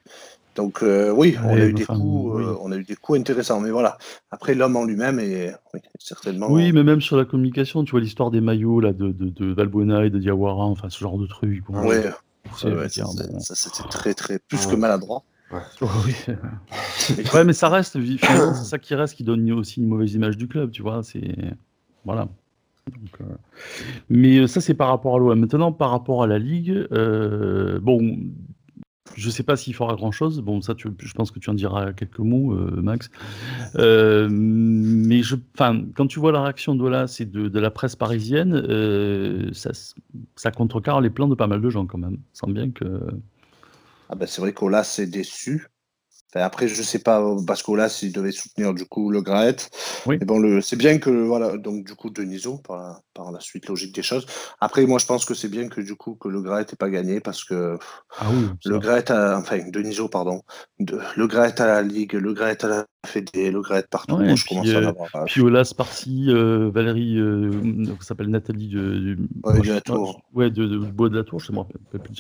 Donc euh, oui, on, a eu des coups, euh, on a eu des coups intéressants, mais voilà. Après, l'homme en lui-même est oui, certainement. Oui, mais même sur la communication, tu vois l'histoire des maillots là, de, de, de Valbuena et de Diawara, enfin ce genre de truc. Oui, ouais, ça, c'était très, très plus que maladroit. Ouais. oui. ouais, mais ça reste, c'est ça qui reste qui donne aussi une mauvaise image du club, tu vois. C'est voilà. Donc, euh... Mais ça, c'est par rapport à l'OM. Maintenant, par rapport à la Ligue, euh... bon, je ne sais pas s'il fera grand-chose. Bon, ça, je pense que tu en diras quelques mots, euh, Max. Euh, mais je, quand tu vois la réaction d'Olas et de, de, la presse parisienne, euh, ça, ça contrecarre les plans de pas mal de gens quand même. Sans bien que. Ah ben c'est vrai qu'Olas est déçu après, je sais pas, parce là, s'il devait soutenir du coup le Graet. Oui. Mais bon, le, c'est bien que, voilà, donc du coup, Deniso, par la, par la suite logique des choses. Après, moi, je pense que c'est bien que du coup, que le Graet n'ait pas gagné parce que ah oui, le Graet, a, enfin, Deniso, pardon, de, le Graet à la Ligue, le Graet à la Fédé, le Graet partout. Ouais, je commence à l'avoir. Euh, puis euh, Valérie, euh, s'appelle Nathalie de, ouais, de la Tour. Ouais, de, de, Bois de la Tour, je.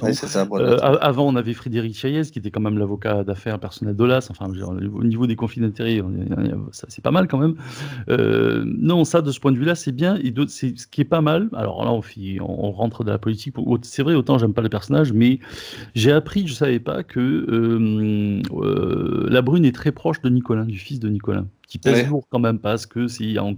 Ouais, ça, euh, avant, on avait Frédéric Chaillez, qui était quand même l'avocat d'affaires personnel d'Olas. Enfin, au niveau des conflits d'intérêts, c'est pas mal quand même. Euh, non, ça, de ce point de vue-là, c'est bien. Et c'est ce qui est pas mal. Alors là, on, on rentre dans la politique. C'est vrai, autant j'aime pas le personnage, mais j'ai appris, je savais pas, que euh, euh, la Brune est très proche de Nicolas, du fils de Nicolas qui pèse lourd quand même parce que c'est un,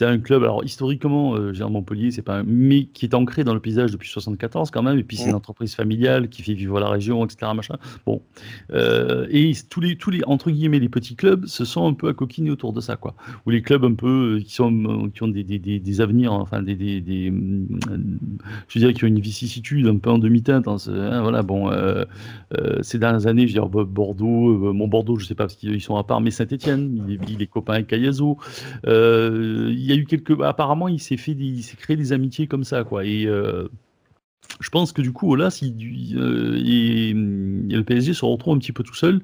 un, club, alors historiquement, euh, Montpellier, c'est pas mais qui est ancré dans le paysage depuis 74 quand même, et puis c'est une entreprise familiale qui fait vivre la région, etc. Machin. Bon, euh, et tous les, tous les entre guillemets les petits clubs se sont un peu accoquignés autour de ça, quoi. Ou les clubs un peu euh, qui sont euh, qui ont des, des, des, avenirs, enfin des, des, des, je veux dire qui ont une vicissitude un peu en demi-teinte. Hein, hein, voilà, bon, euh, ces dernières années, je veux dire Bordeaux, mon Bordeaux, je sais pas parce qu'ils sont à part, mais Saint-Étienne, il, il est copains avec Kayazo. Euh, il y a eu quelques. Apparemment, il s'est fait, il s'est créé des amitiés comme ça, quoi. Et euh, je pense que du coup, Olas, euh, le PSG se retrouve un petit peu tout seul.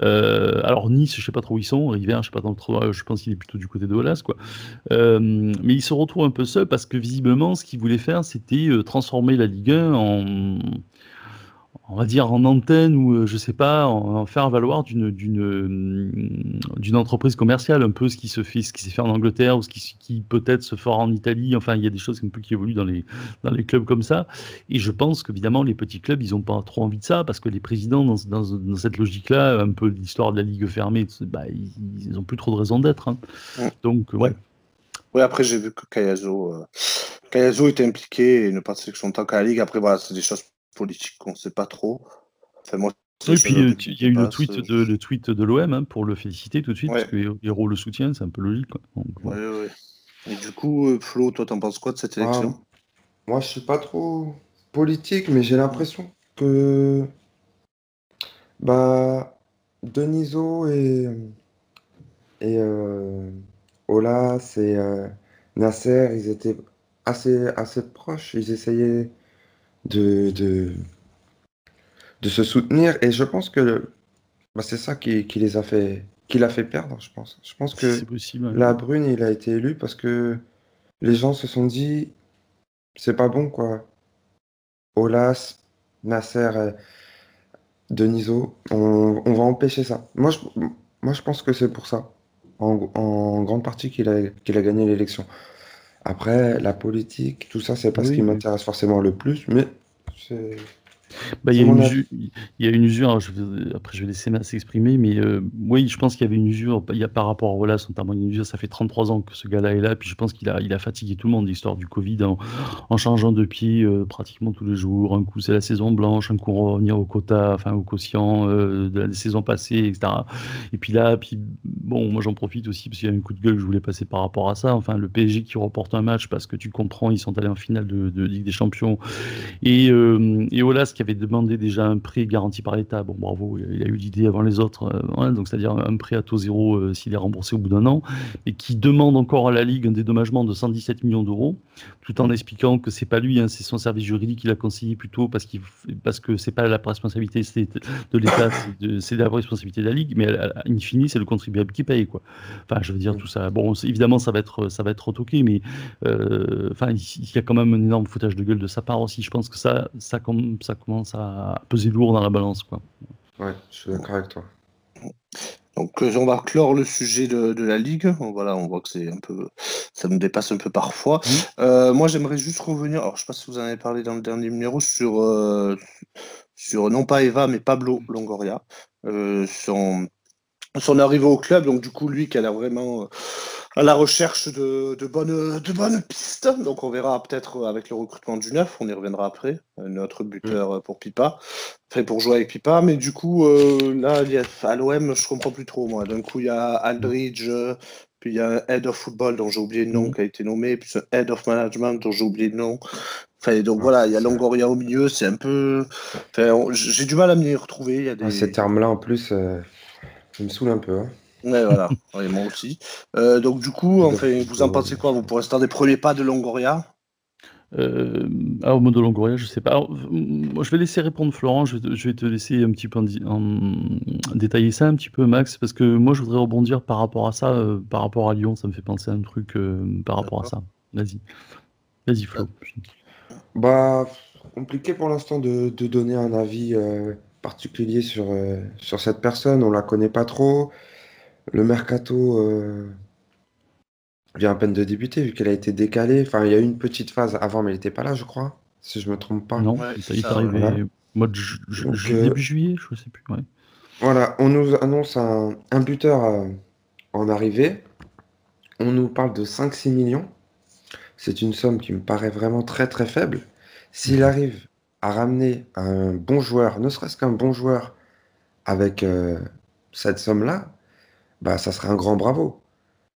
alors Nice, je sais pas trop où ils sont. River, je sais pas trop. Je pense qu'il est plutôt du côté de Olas, quoi. mais il se retrouve un peu seul parce que visiblement, ce qu'il voulait faire, c'était transformer la Ligue 1 en on va dire en antenne ou euh, je sais pas, en, faire valoir d'une d'une d'une entreprise commerciale, un peu ce qui se fait, ce qui s'est fait en Angleterre ou ce qui, qui peut-être se fera en Italie. Enfin, il y a des choses un peu qui évoluent dans les dans les clubs comme ça. Et je pense qu'évidemment les petits clubs, ils ont pas trop envie de ça parce que les présidents dans, dans, dans cette logique-là, un peu l'histoire de la ligue fermée, bah, ils, ils ont plus trop de raison d'être. Hein. Donc ouais. Oui, après j'ai vu que Kayazo, euh, était impliqué et ne pas sélection tant qu'à la ligue. Après voilà, c'est des choses politiques qu'on ne sait pas trop. Enfin, moi, et puis euh, il y a eu le tweet de, le tweet de l'OM hein, pour le féliciter tout de suite, parce que Héros le soutient, c'est un peu logique. Quoi. Et du coup, euh, Flo, toi, t'en penses quoi de cette ah, élection? Moi, je suis pas trop politique, mais j'ai l'impression que bah, Deniso et, et euh, Olas et Nasser, ils étaient assez, assez proches. Ils essayaient de, de, de se soutenir. Et je pense que bah, c'est ça qui, qui, les a fait, qui l'a fait perdre, je pense. Je pense que la Brune, il a été élu parce que les gens se sont dit, c'est pas bon, quoi. Olas, Nasser, Deniso, on, on, va empêcher ça. Moi, je, moi, je pense que c'est pour ça, en, en grande partie, qu'il a, qu'il a gagné l'élection. Après, la politique, tout ça, c'est pas ce qui m'intéresse forcément le plus, mais c'est bah, il, y a une usure, il y a une usure, je après je vais laisser Mass s'exprimer, mais euh, oui, je pense qu'il y avait une usure, il y a par rapport à Wallace, notamment une usure, ça fait 33 ans que ce gars-là est là, puis je pense qu'il a, il a fatigué tout le monde, l'histoire du Covid, en, changeant de pied euh, pratiquement tous les jours. Un coup c'est la saison blanche, un coup on revenir au quota, enfin au quotient euh, de la saison passée, etc. Et puis là, puis bon, moi j'en profite aussi parce qu'il y a un coup de gueule que je voulais passer par rapport à ça. Enfin, le PSG qui reporte un match parce que tu comprends, ils sont allés en finale de, Ligue des Champions. Et, et Wallace qui avait demandé déjà un prêt garanti par l'État. Bon, bravo, il a eu l'idée avant les autres, euh, donc c'est-à-dire un prêt à taux zéro euh, s'il est remboursé au bout d'un an, et qui demande encore à la Ligue un dédommagement de 117 millions d'euros, tout en expliquant que c'est pas lui, hein, c'est son service juridique qui l'a conseillé plutôt parce, qu'il, parce que c'est pas la responsabilité de l'État, c'est, la responsabilité de la Ligue, mais in fine, c'est le contribuable qui paye. Quoi. Enfin, je veux dire, tout ça. Bon, évidemment, ça va être, ça va être retoqué, mais euh, enfin, il y a quand même un énorme foutage de gueule de sa part aussi. Je pense que ça, ça, ça commence à peser lourd dans la balance. Quoi. Ouais, je suis d'accord avec toi. Donc euh, on va clore le sujet de, la ligue. Voilà, on voit que c'est un peu, ça nous dépasse un peu parfois. Euh, moi, j'aimerais juste revenir. Alors, je sais pas si vous en avez parlé dans le dernier numéro sur, euh, sur non pas Eva mais Pablo Longoria, son, son arrivée au club. Donc du coup, lui qui a l'air vraiment à la recherche de, de, bonnes, de bonnes pistes. Donc on verra peut-être avec le recrutement du neuf, on y reviendra après, notre buteur mm. pour Pipa, enfin pour jouer avec Pipa. Mais du coup, euh, là, à l'OM, je comprends plus trop moi. D'un coup, il y a Aldridge, puis il y a un Head of Football dont j'ai oublié le nom mm. qui a été nommé, puis un Head of Management dont j'ai oublié le nom. Enfin, donc voilà, il y a Longoria au milieu, c'est un peu. Enfin, j'ai du mal à m'y retrouver. Il y a des... ces termes-là, en plus, euh, ça me saoule un peu. Hein. Ouais, voilà, moi aussi. Euh, donc, du coup, enfin, vous en pensez quoi vous, pour l'instant des premiers pas de Longoria? Euh, alors, au mot de Longoria, je sais pas. moi, je vais laisser répondre Florent. Je vais, te, laisser un petit peu en, détailler ça un petit peu, Max, parce que moi, je voudrais rebondir par rapport à ça, euh, par rapport à Lyon. Ça me fait penser à un truc par rapport à ça. Vas-y, vas-y, Flo. Bah, compliqué pour l'instant de, de, donner un avis particulier sur, sur cette personne. On la connaît pas trop. Le mercato euh, vient à peine de débuter, vu qu'elle a été décalée. Enfin, il y a eu une petite phase avant, mais elle n'était pas là, je crois, si je me trompe pas. Non, ça est arrivé mois euh, début juillet, je ne sais plus. Voilà, on nous annonce un, buteur euh, en arrivée. On nous parle de 5-6 millions. C'est une somme qui me paraît vraiment très très faible. S'il arrive à ramener un bon joueur, ne serait-ce qu'un bon joueur, avec cette somme-là, bah, ça serait un grand bravo.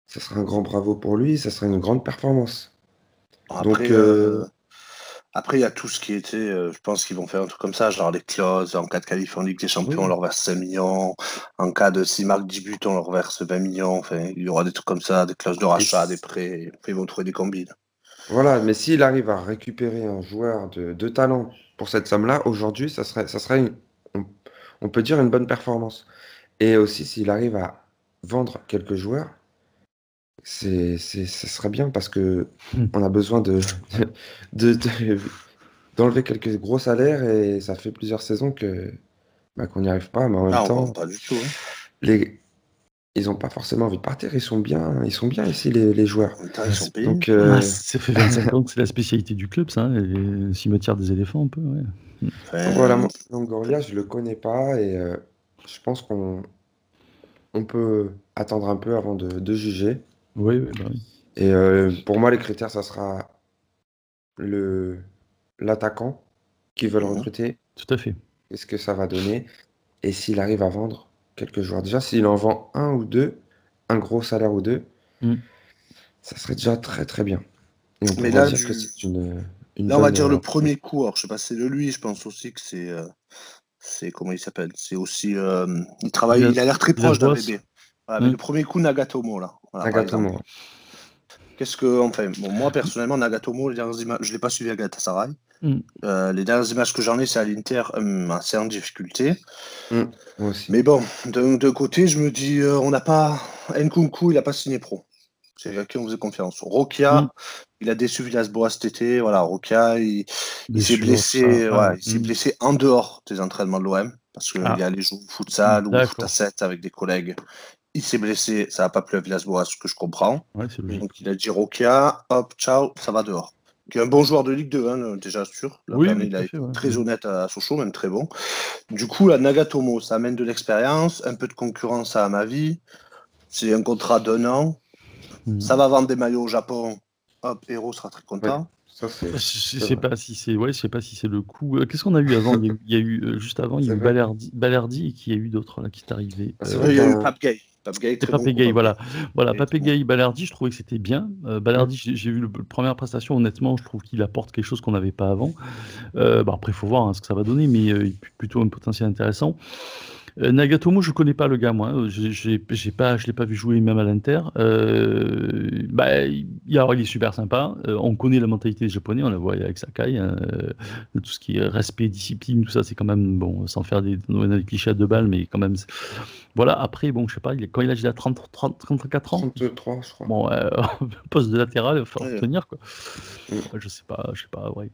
Ça serait un grand bravo pour lui, ça serait une grande performance. Après, Donc, euh, euh, après, il y a tout ce qui était. Euh, je pense qu'ils vont faire un truc comme ça, genre les clauses. En cas de qualif en Ligue des Champions, on leur verse 5 millions. En cas de si marque 10 buts, on leur verse 20 millions. Enfin, il y aura des trucs comme ça, des clauses de rachat, des prêts. ils vont trouver des combines. Voilà, mais s'il arrive à récupérer un joueur de, de talent pour cette somme-là, aujourd'hui, ça serait, ça serait on, on, peut dire une bonne performance. Et aussi, s'il arrive à vendre quelques joueurs, c'est, c'est, ce serait bien parce que hmm. on a besoin de, de, d'enlever quelques gros salaires et ça fait plusieurs saisons que bah, qu'on n'y arrive pas, mais en même Ah, temps, pas du tout. hein. les... ils n'ont pas forcément envie de partir. Ils sont bien, ils sont bien ici les, les joueurs. Donc euh, Ah, ça fait 25 ans que c'est la spécialité du club, ça, hein, les cimetières des éléphants, un peu, ouais. Voilà, moi, Longoria, je le connais pas et euh, je pense qu'on on peut attendre un peu avant de, de juger. Oui, oui, bah oui. Et euh, pour moi, les critères, ça sera le l'attaquant qu'ils veulent Mhm. recruter, tout à fait. qu'est-ce que ça va donner, et s'il arrive à vendre quelques joueurs. Déjà, s'il en vend un ou deux, un gros salaire ou deux, Mm. ça serait déjà très très bien. Et on Mais là, dire du- que c'est une, une Là, on va dire euh, le premier coup. Alors, je sais pas si c'est de lui. Je pense aussi que c'est. euh, c'est comment il s'appelle? C'est aussi. euh, il travaille. Il a l'air très proche d'un bébé. Voilà, mais Hmm. le premier coup, Nagatomo, là. Voilà, Nagatomo. Qu'est-ce que. Enfin, bon, moi, personnellement, Nagatomo, les dernières images, je ne l'ai pas suivi à Galatasaray. Hmm. Euh, les dernières images que j'en ai, c'est à l'Inter, hum, assez en difficulté. Moi aussi. Mais bon, d'un côté, je me dis, euh, on n'a pas. Nkunku, il n'a pas signé pro. C'est à qui on faisait confiance. Rokia, Mm. il a déçu Villas-Boas cet été. Voilà, Rokia, il, il s'est blessé, ouais, il Mm. blessé en dehors des entraînements de l'OM parce qu'il Ah. y allait jouer au futsal ou au foot à 7 avec des collègues. Il s'est blessé, ça n'a pas plu à Villas-Boas, ce que je comprends. Ouais, c'est. Donc il a dit Rokia, hop, ciao, ça va dehors. Qui est un bon joueur de Ligue 2, hein, déjà sûr. Là, Oui, il a à été ouais. très honnête à Sochaux, même très bon. Du coup, la Nagatomo, ça amène de l'expérience, un peu de concurrence à ma vie. C'est un contrat d'un an. Mm. Ça va vendre des maillots au Japon. Hop, Hero sera très content. Ça. Je sais pas si c'est ouais, je sais pas si c'est le coup. Euh, Qu'est-ce qu'on a eu avant? Il y a eu, il y a eu, euh, juste avant, il y a eu. Balerdi, Balerdi et qui y a eu d'autres là qui est arrivé. Ah, c'est Euh, vrai il y a eu Pape Gay. Pape Gay, voilà. Voilà, Et Papegay, Balerdi, je trouvais que c'était bien. Euh, Balerdi, j'ai j'ai vu le première prestation, honnêtement, je trouve qu'il apporte quelque chose qu'on n'avait pas avant. Euh, bah, après, il faut voir hein, ce que ça va donner, mais euh, il a plutôt un potentiel intéressant. Euh, Nagatomo, je connais pas le gars, moi. Euh, j'ai- pas, je l'ai pas vu jouer même à l'Inter. Euh, bah, il, alors, il est super sympa. Euh, on connaît la mentalité des Japonais, on la voit avec Sakai. hein, tout ce qui est respect, discipline, tout ça, c'est quand même bon, sans faire des, des clichés à deux balles, mais quand même. Voilà. Après, bon, je sais pas. Il quand il a, il a 30, 30, 34 ans. 33, je crois. Bon, euh, poste de latéral, il Ouais. tenir quoi. Mm. Je sais pas, je sais pas, ouais.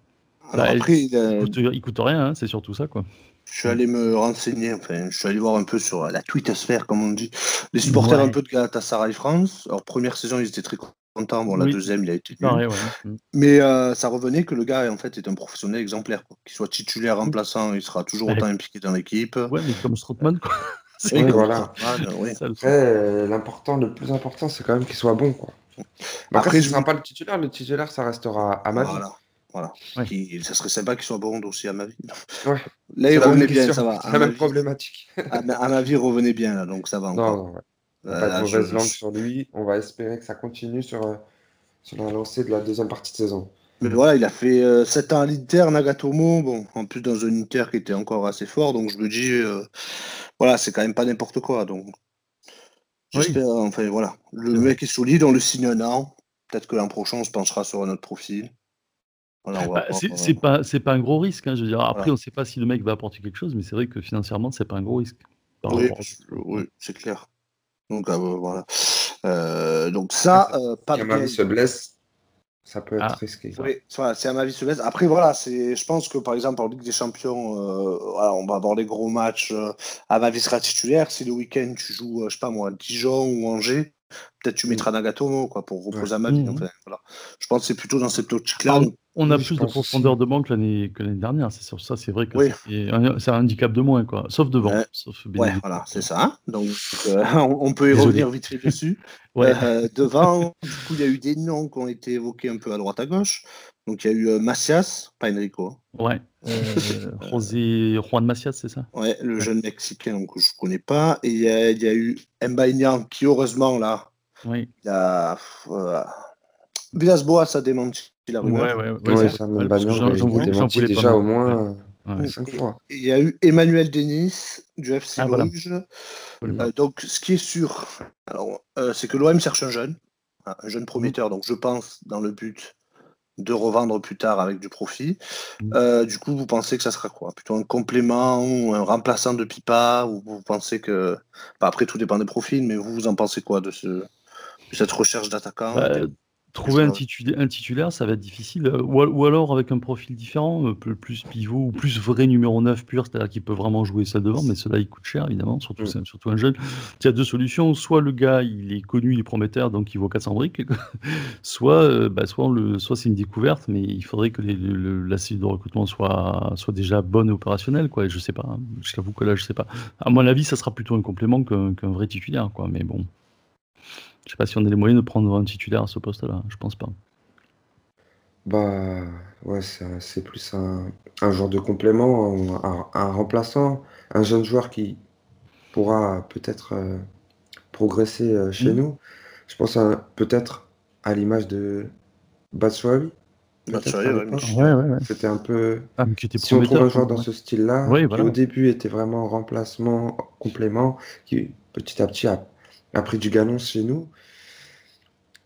Bah, après, il a- Il coûte, il coûte rien, hein, c'est surtout ça quoi. Je suis allé me renseigner, enfin, je suis allé voir un peu sur la twittosphère, comme on dit, les supporters Ouais. un peu de Galatasaray France. Alors, première saison, ils étaient très contents. Bon, la Oui. deuxième, il a été nul. Pareil, ouais. Mm. Mais euh, ça revenait que le gars, en fait, est un professionnel exemplaire. Qu'il soit titulaire, remplaçant, il sera toujours Ouais. autant impliqué dans l'équipe. Ouais, mais comme Strootman quoi. Comme voilà. Oui. Après, euh, l'important, le plus important, c'est quand même qu'il soit bon. Quoi. Après, Après, ne je pas le titulaire. Le titulaire, ça restera à ma vie. Voilà. Voilà. Ouais. Qui- ça serait sympa qu'il soit bon aussi à ma vie. Ouais. Là, il revenait bien, ça va. c'est la même vie, problématique. à, ma- à ma vie, il revenait bien, là, donc ça va encore. non, ouais. Euh, pas je- mauvaise langue sur lui. On va espérer que ça continue sur, euh, sur la lancée de la deuxième partie de saison. Mais voilà, il a fait 7 ans à l'Inter, Nagatomo, bon, en plus dans un Inter qui était encore assez fort, donc je me dis, euh, voilà, c'est quand même pas n'importe quoi, donc Oui. j'espère, enfin voilà, le mec est solide, on le signe un an, peut-être que l'an prochain on se penchera sur un autre profil. Voilà, Bah, c'est euh, pas, c'est pas un gros risque. hein, je veux dire, après, Voilà. on sait pas si le mec va apporter quelque chose, mais c'est vrai que financièrement, c'est pas un gros risque. par oui, oui, c'est clair. Donc euh, voilà. Euh, donc ça, euh, pas Si Amavi se blesse, ça peut être Ah. risqué. Oui, voilà, c'est à ma vie se laisse. Après, voilà, c'est, je pense que par exemple en Ligue des Champions, euh, voilà, on va avoir les gros matchs. Euh, à ma vie sera titulaire. Si le week-end tu joues, euh, je sais pas moi, Dijon ou Angers, peut-être tu mettras Nagatomo quoi, pour reposer à ma vie. Mhm. enfin, voilà. Je pense que c'est plutôt dans cette optique-là. Ah, On a Oui, plus de profondeur aussi. de banc que l'année que l'année dernière, c'est sur ça, c'est vrai que Oui. c'est un, handicap de moins, quoi. Sauf devant. Ouais. Sauf ouais, voilà, c'est ça. hein. Donc, euh, on, on peut y Désolé. revenir vite fait dessus. Ouais. Euh, devant, du coup, il y a eu des noms qui ont été évoqués un peu à droite à gauche. Donc, il y a eu euh, Macias, pas Enrico. Ouais. Euh, José Juan Macias, c'est ça? Ouais, le Ouais. jeune Mexicain donc, que je connais pas. Et il y a, il y a eu Mbaïnian qui, heureusement, là, Oui. il a. Euh, a démenti la Ouais, rumeur. ouais, ouais. Ça, a démenti pas déjà au moins Ouais. Il y a eu Emmanuel Denis du FC Ah. Bruges. Euh, donc, ce qui est sûr, alors, euh, c'est que l'OM cherche un jeune, un Mhm. jeune prometteur. Donc, je pense dans le but de revendre plus tard avec du profit. Mhm. Euh, du coup, vous pensez que ça sera quoi? Plutôt un complément ou un remplaçant de Pipa? Ou vous pensez que. Bah, après, tout dépend des profils, mais vous, vous en pensez quoi de, ce... de cette recherche d'attaquant? Bah, Trouver un, titulaire, un titulaire, ça va être difficile. Euh, ou, alors avec un profil différent, euh, plus pivot ou plus vrai numéro 9 pur, c'est-à-dire qu'il peut vraiment jouer ça devant, mais cela il coûte cher évidemment, surtout, mm. surtout un jeune. Il y a deux solutions. Soit le gars il est connu, il est prometteur, donc il vaut 400 briques, soit, euh, bah, soit, le, soit c'est une découverte, mais il faudrait que les, la cellule de recrutement soit, soit déjà bonne et opérationnelle. Quoi. Et je sais pas, hein. je t'avoue que là je sais pas. À mon avis, ça sera plutôt un complément qu'un vrai titulaire. Quoi. Mais bon. Je sais pas si on a les moyens de prendre un titulaire à ce poste-là. Je pense pas. Bah ouais, c'est plus un, genre de complément, un, remplaçant, un jeune joueur qui pourra peut-être euh, progresser euh, chez mm. nous. Je pense peut-être à l'image de Batshuayi. C'était un peu. Ah, si on trouve un joueur dans ce style-là, qui au début était vraiment remplacement, complément, qui petit à petit a a pris du galon chez nous,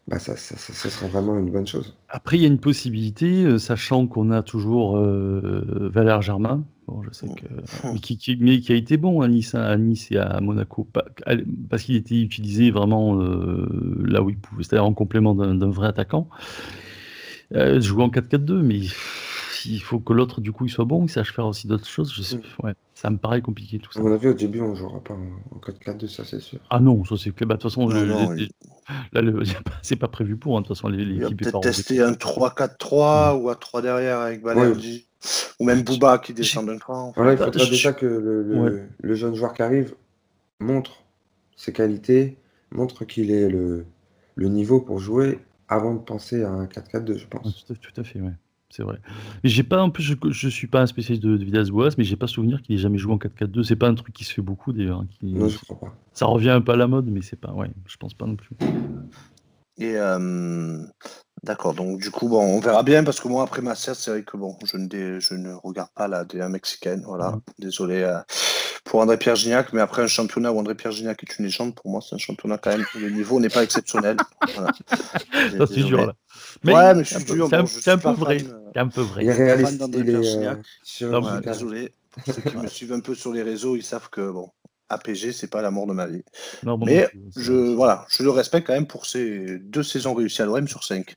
bah ça, ça, ça, sera vraiment une bonne chose. Après, il y a une possibilité, euh, sachant qu'on a toujours euh, Valère Germain, bon, je sais que, mais, qui, mais qui a été bon à Nice, à Nice et à Monaco, parce qu'il était utilisé vraiment euh, là où il pouvait, c'est-à-dire en complément d'un vrai attaquant. Jouer en 4-4-2, mais il faut que l'autre, du coup, il soit bon, il sache faire aussi d'autres choses. Je sais, mm. ouais, ça me paraît compliqué tout ça. À mon avis, au début, on ne jouera pas en 4-4-2, ça c'est sûr. Ah non, ça c'est clair. Bah, de toute façon, là, c'est pas prévu pour. Hein, de toute façon, l'équipe est peut-être tester un 3-4-3 mm. ou un 3 derrière avec Balerdi. Ou même Bouba qui descend d'un cran. Voilà, il faudra déjà que le, le, jeune joueur qui arrive montre ses qualités, montre qu'il est le, le niveau pour jouer avant de penser à un 4-4-2, je pense. tout, à fait, ouais c'est vrai. Mais j'ai pas, en plus, je, je suis pas un spécialiste de, de Villas-Boas, mais j'ai pas souvenir qu'il ait jamais joué en 4-4-2. C'est pas un truc qui se fait beaucoup d'ailleurs. Hein, non, je crois pas. Ça revient un peu à la mode, mais c'est pas, ouais, je pense pas non plus. Et euh, d'accord, donc du coup, bon, on verra bien parce que moi, après ma c'est vrai que bon, je ne, je ne regarde pas la D1 mexicaine, voilà. Désolé euh, pour André-Pierre Gignac, mais après un championnat où André-Pierre Gignac est une légende, pour moi, c'est un championnat quand même où le niveau n'est pas exceptionnel. Voilà. Ça, c'est dur là. Mais ouais, mais je suis dur. C'est un, peu vrai. C'est un peu vrai. Il est réaliste. Il est, euh, désolé. Ceux qui me suivent un peu sur les réseaux, ils savent que bon, APG, c'est pas la mort de ma vie. mais je, voilà, je le respecte quand même pour ses deux saisons réussies à l'OM sur cinq.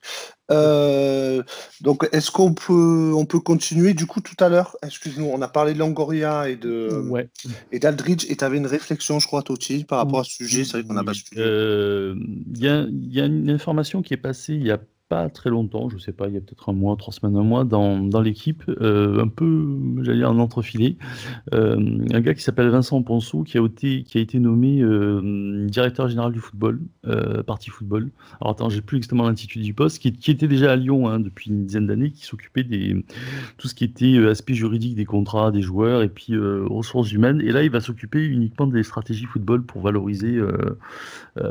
Euh, donc, est-ce qu'on peut, on peut continuer du coup tout à l'heure? Excuse-nous, on a parlé de Longoria et de et d'Aldridge, et tu avais une réflexion, je crois, Toti, par rapport à ce sujet. C'est vrai qu'on a pas euh, Il y, a une information qui est passée il y a pas très longtemps, je sais pas, il y a peut-être un mois, trois semaines, un mois, dans, dans l'équipe, euh, un peu, j'allais dire, en entrefilé, euh, un gars qui s'appelle Vincent Ponceau, qui a été, nommé euh, directeur général du football, parti football. Alors attends, j'ai plus exactement l'intitulé du poste, qui, était déjà à Lyon hein, depuis une dizaine d'années, qui s'occupait des tout ce qui était aspect juridique des contrats des joueurs et puis ressources humaines. Et là, il va s'occuper uniquement des stratégies football pour valoriser,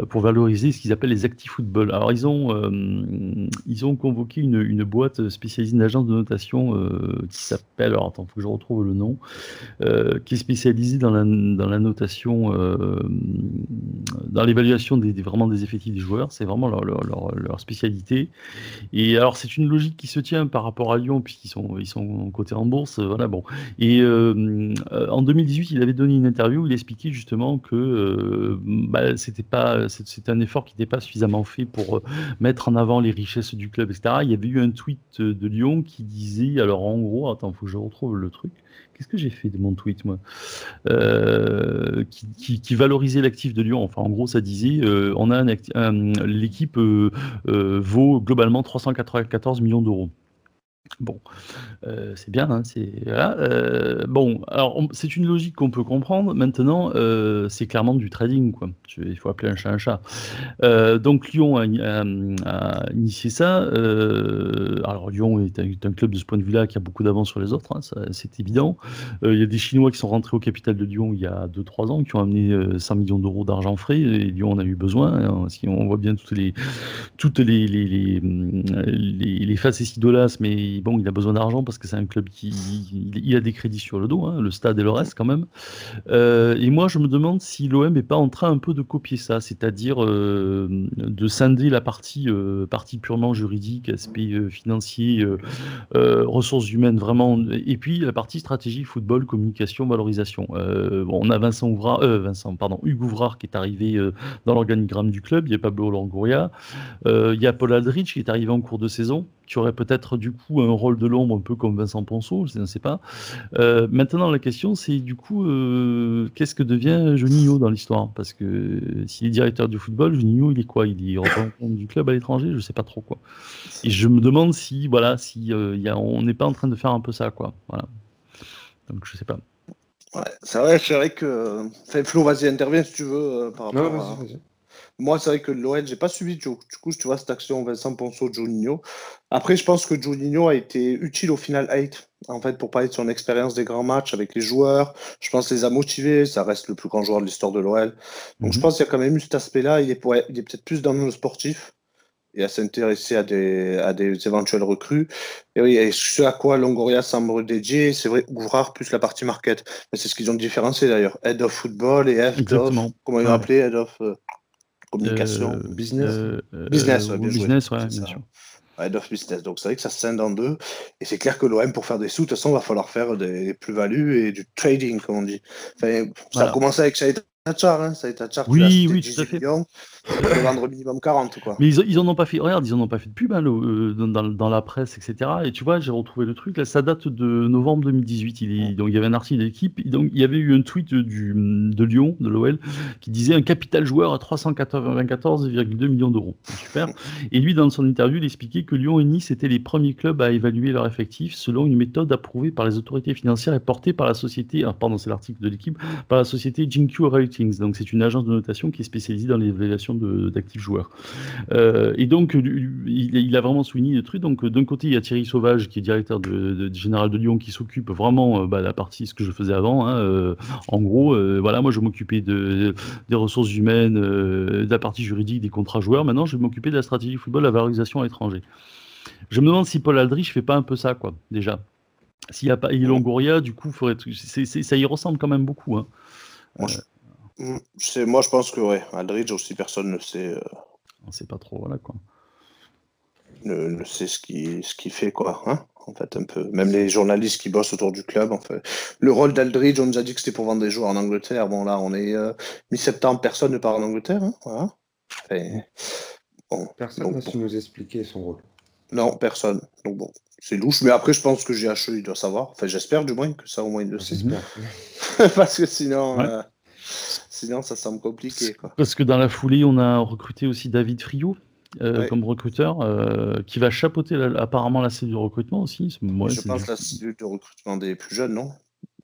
pour valoriser ce qu'ils appellent les actifs football. Alors ils ont ils ont convoqué une, boîte spécialisée, une agence de notation euh, qui s'appelle, alors attends, faut que je retrouve le nom, euh, qui est spécialisée dans la, dans notation, euh, dans l'évaluation des, vraiment des effectifs des joueurs. C'est vraiment leur, leur, spécialité. Et alors, c'est une logique qui se tient par rapport à Lyon, puisqu'ils sont, ils sont cotés en bourse. Voilà, bon. Et en 2018, il avait donné une interview où il expliquait justement que bah, c'était c'était un effort qui n'était pas suffisamment fait pour mettre en avant les richesses du club, etc. Il y avait eu un tweet de Lyon qui disait, alors en gros, attends, faut que je retrouve le truc. Qu'est-ce que j'ai fait de mon tweet, moi? Euh, qui, valorisait l'actif de Lyon. Enfin, en gros, ça disait euh, on a l'équipe euh, vaut globalement 394 millions d'euros. Bon, euh, c'est bien, hein, c'est euh, bon, alors c'est une logique qu'on peut comprendre. Maintenant, euh, c'est clairement du trading, quoi. il faut appeler un chat un chat. donc Lyon a, initié ça. alors Lyon est un, club de ce point de vue-là qui a beaucoup d'avance sur les autres, hein, c'est évident. Il y a des Chinois qui sont rentrés au capital de Lyon il y a 2-3 ans, qui ont amené 100 millions d'euros d'argent frais, et Lyon en a eu besoin. Hein, si on voit bien toutes les toutes les les, les, les, mais bon, il a besoin d'argent parce que c'est un club qui a des crédits sur le dos, hein, le stade et le reste quand même. Euh, et moi, je me demande si l'OM n'est pas en train un peu de copier ça, c'est-à-dire euh, de scinder la partie, partie purement juridique, aspect financier, ressources humaines vraiment, et puis la partie stratégie, football, communication, valorisation. on a Vincent Ouvrard, Vincent, pardon, Hugo Ouvrard qui est arrivé dans l'organigramme du club, il y a Pablo Longoria, il y a Paul Aldrich qui est arrivé en cours de saison, qui aurait peut-être du coup un rôle de l'ombre un peu comme Vincent Ponceau, je ne sais pas. Euh, maintenant, la question, c'est du coup, euh, qu'est-ce que devient Juninho dans l'histoire? Parce que s'il est directeur du football, Juninho, il est quoi? Il est représentant du club à l'étranger? Je ne sais pas trop quoi. Et je me demande si, voilà, si euh, y a, on n'est pas en train de faire un peu ça, quoi. Voilà. Donc, je sais pas. Ouais, c'est vrai, c'est vrai que. Flo, vas-y, interviens si tu veux par rapport non, vas -y, vas -y. Moi, c'est vrai que l'OL, j'ai pas suivi du coup, tu vois, cette action Vincent Ponceau, Juninho. Après, je pense que Juninho a été utile au final 8, en fait, pour parler de son expérience des grands matchs avec les joueurs. Je pense les a motivés. Ça reste le plus grand joueur de l'histoire de l'OL. Donc, je pense qu'il y a quand même eu cet aspect-là. Il est, peut-être plus dans le sportif et à s'intéresser à des, à des éventuels recrues. Et oui, et ce à quoi Longoria semble dédié, c'est vrai, Ouvrard plus la partie market. Mais c'est ce qu'ils ont différencié d'ailleurs. Head of football et Head of, comment ils l'ont appelé, Head of communication, euh, business. Euh, business, ouais, bien business, ouais, bien sûr. Head of business. Donc c'est vrai que ça se scinde en deux. Et c'est clair que l'OM, pour faire des sous, de toute façon, va falloir faire des plus-values et du trading, comme on dit. Enfin, ça voilà. a commencé avec Tachar, hein. Shahid Tachar, oui, oui, tout à fait. Millions, de vendre minimum 40. Quoi. Mais ils, ils en ont pas fait. Regarde, ils en ont pas fait de pub hein, le, dans, dans, la presse, etc. Et tu vois, j'ai retrouvé le truc. Là, ça date de novembre 2018. Il, est, donc il y avait un article d'équipe. Donc il y avait eu un tweet du, de Lyon, de l'OL, qui disait un capital joueur à 394,2 millions d'euros. Super. Et lui, dans son interview, il expliquait que Lyon et Nice étaient les premiers clubs à évaluer leur effectif selon une méthode approuvée par les autorités financières et portée par la société. Ah, pardon, c'est l'article de l'équipe, par la société GQ Ratings. Donc c'est une agence de notation qui est spécialisée dans l'évaluation d'actifs joueurs. Euh, et donc, il, il, a vraiment souligné le truc. Donc, d'un côté, il y a Thierry Sauvage, qui est directeur de, de, de général de Lyon, qui s'occupe vraiment euh, bah, de la partie, ce que je faisais avant. Hein, euh, en gros, voilà, moi, je m'occupais de, des ressources humaines, de la partie juridique, des contrats joueurs. Maintenant, je vais m'occuper de la stratégie football, la valorisation à l'étranger. Je me demande si Paul Aldrich fait pas un peu ça, quoi, déjà. S'il n'y a pas Longoria, du coup, faudrait, c est, c est, ça y ressemble quand même beaucoup. Hein. Moi, je... Moi, je pense que, ouais, Aldridge aussi, personne ne sait. Euh... On sait pas trop, voilà, quoi. Ne, ne sait ce qu'il ce qu fait, quoi. Hein en fait, un peu. Même les journalistes qui bossent autour du club, en fait. Le rôle d'Aldridge, on nous a dit que c'était pour vendre des joueurs en Angleterre. Bon, là, on est euh, mi-septembre, personne ne part en Angleterre. Hein, voilà. Et, bon, personne n'a su nous expliquer son rôle. Non, personne. Donc bon, c'est louche. Mais après, je pense que GHE, il doit savoir. Enfin, j'espère du moins que ça, au moins, il le sait. Parce que sinon. Ouais. Euh, Sinon, ça semble compliqué. Quoi. Parce que dans la foulée, on a recruté aussi David Friot euh, ouais. comme recruteur, euh, qui va chapeauter la, apparemment la cellule de recrutement aussi. Moi, je pense la cellule de recrutement des plus jeunes, non?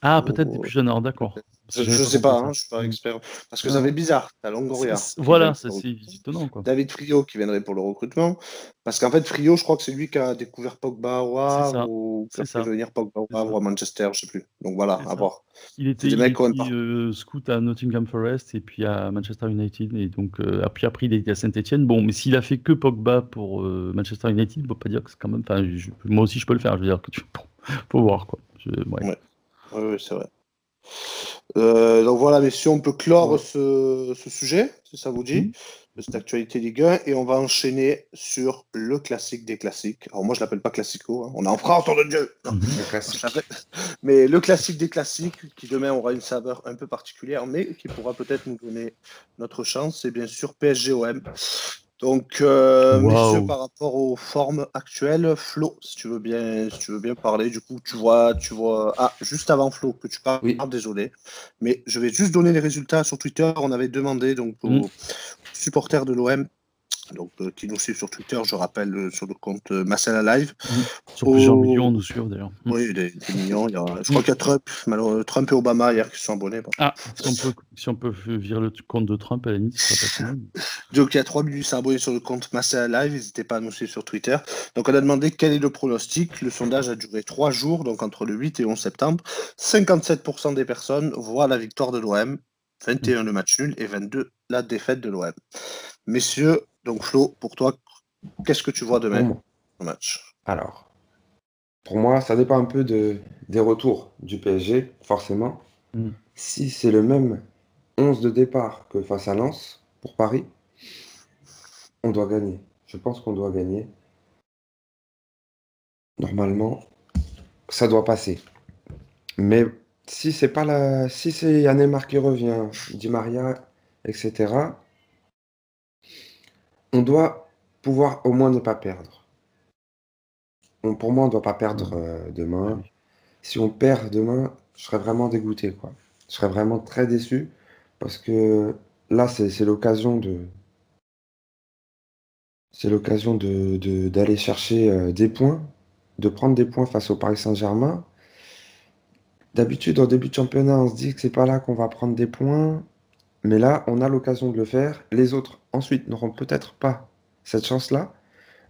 Ah, peut-être des plus jeunes, d'accord. Je, je sais pas, hein, je ne suis pas expert. Parce que ça fait bizarre, t'as Longoria. Voilà, c'est étonnant. Quoi. David Friot qui viendrait pour le recrutement. Parce qu'en fait, Friot, je crois que c'est lui qui a découvert Pogba au Havre ou qui a fait venir Pogba au Havre à Manchester, je ne sais plus. Donc voilà, à voir. Il était, il était euh, scout à Nottingham Forest et puis à Manchester United. Et donc, euh, puis après, il était à Saint-Etienne. Bon, mais s'il a fait que Pogba pour euh, Manchester United, on ne peut pas dire que c'est quand même. Je, moi aussi, je peux le faire. Je veux dire que tu faut voir. Quoi. Je, ouais. Ouais. Oui, ouais, c'est vrai. Euh, donc voilà, messieurs, on peut clore ouais. ce, ce, sujet, si ça vous dit, mmh. de cette actualité Ligue 1, et on va enchaîner sur le classique des classiques. Alors moi, je l'appelle pas classico, hein. on est en France, on de Dieu non, mmh. Mais le classique des classiques, qui demain aura une saveur un peu particulière, mais qui pourra peut-être nous donner notre chance, c'est bien sûr PSG-OM. Donc, euh, wow. messieurs, par rapport aux formes actuelles, Flo, si tu veux bien, si tu veux bien parler, du coup, tu vois, tu vois, ah, juste avant Flo, que tu parles, oui. désolé, mais je vais juste donner les résultats sur Twitter. On avait demandé donc aux mmh. supporters de l'OM donc, euh, qui nous suivent sur Twitter, je rappelle, euh, sur le compte euh, Marcel Live. Mmh. Sur plusieurs millions nous suivent d'ailleurs. Mmh. Oui, des, des millions. Il y a, je crois qu'il y a Trump, Trump et Obama hier qui sont abonnés. Bon. Ah, si on, peut, si on peut virer le compte de Trump, à la limite, ce sera pas Donc, il y a 3 800 abonnés sur le compte Marcel Live. N'hésitez pas à nous suivre sur Twitter. Donc, on a demandé quel est le pronostic. Le sondage a duré 3 jours, donc entre le 8 et 11 septembre. 57% des personnes voient la victoire de l'OM. 21 le match nul et 22 la défaite de l'OM. Messieurs, donc Flo, pour toi, qu'est-ce que tu vois demain au match? Alors, pour moi, ça dépend un peu de, des retours du PSG, forcément. Mm. Si c'est le même 11 de départ que face à Lens pour Paris, on doit gagner. Je pense qu'on doit gagner. Normalement, ça doit passer. Mais si c'est pas la, si c'est Yannemar qui revient, Di Maria, etc., on doit pouvoir au moins ne pas perdre. On- pour moi, on ne doit pas perdre euh, demain. Si on perd demain, je serais vraiment dégoûté, quoi. Je serais vraiment très déçu parce que là, c'est l'occasion de, c'est l'occasion de, de- d'aller chercher euh, des points, de prendre des points face au Paris Saint-Germain. D'habitude, en début de championnat, on se dit que c'est pas là qu'on va prendre des points, mais là, on a l'occasion de le faire. Les autres, ensuite, n'auront peut-être pas cette chance-là.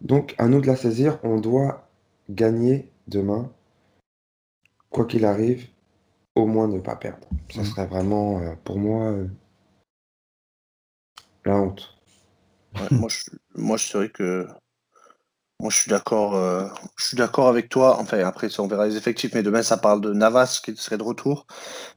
Donc, à nous de la saisir. On doit gagner demain, quoi qu'il arrive, au moins ne pas perdre. Ça Mhm. serait vraiment, euh, pour moi, euh, la honte. Ouais, moi, je, moi, je serais que. Moi, je suis d'accord. euh, je suis d'accord avec toi. Enfin, après, ça, on verra les effectifs. Mais demain, ça parle de Navas qui serait de retour.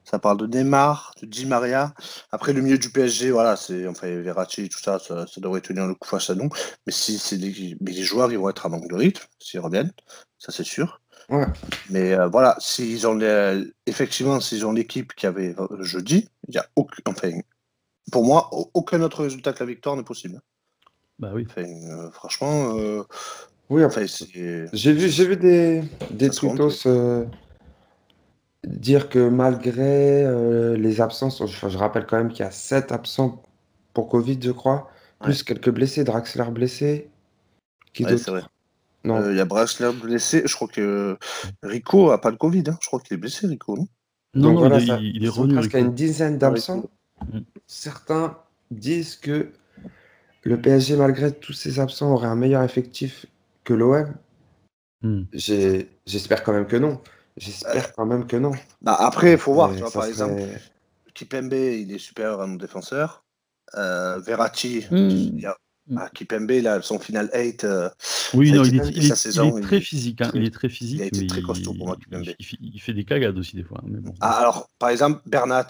Ça parle de Neymar, de Di Maria. Après, le milieu du PSG, voilà, c'est enfin Verratti, tout ça, ça, ça devrait tenir le coup face à nous. Mais si c'est des, mais les joueurs, ils vont être à manque de rythme s'ils reviennent. Ça, c'est sûr. Ouais. Mais euh, voilà, s'ils ont les- effectivement, s'ils ont l'équipe qui avait euh, jeudi, il y a aucun, enfin, pour moi, au- aucun autre résultat que la victoire n'est possible. Bah oui. Enfin, euh, franchement, euh, Oui, après, enfin, c'est. j'ai vu, j'ai vu des, des Ça se compte, tweetos euh, dire que malgré euh, les absences, je, je rappelle quand même qu'il y a 7 absents pour Covid, je crois, plus quelques blessés, Draxler blessé. Qui Ouais, d'autre c'est vrai. Non, Euh, Il y a Braxler blessé. Je crois que Rico a pas le Covid. hein. Je crois qu'il est blessé, Rico. Non? Non, Donc non, voilà, il, est- ça- il ils est sont revenu. presque à Rico. une dizaine d'absents. Mm. Certains disent que le PSG, malgré tous ces absents, aurait un meilleur effectif que l'OM. Mm. J'ai- J'espère quand même que non. J'espère quand même que non. bah, Après, il faut voir. Tu vois, par exemple, Kipembe, il est supérieur à nos défenseurs. Euh, Verratti, Mm. il y a- Mm. ah, Kipembe, là, son final 8, euh, Oui, non, il est, il il très physique. hein, très- il est très physique. il a été très costaud il- pour moi, il, Kipembe. il fait, il fait des cagades aussi, des fois. hein, Mais bon. Ah, alors, par exemple, Bernat,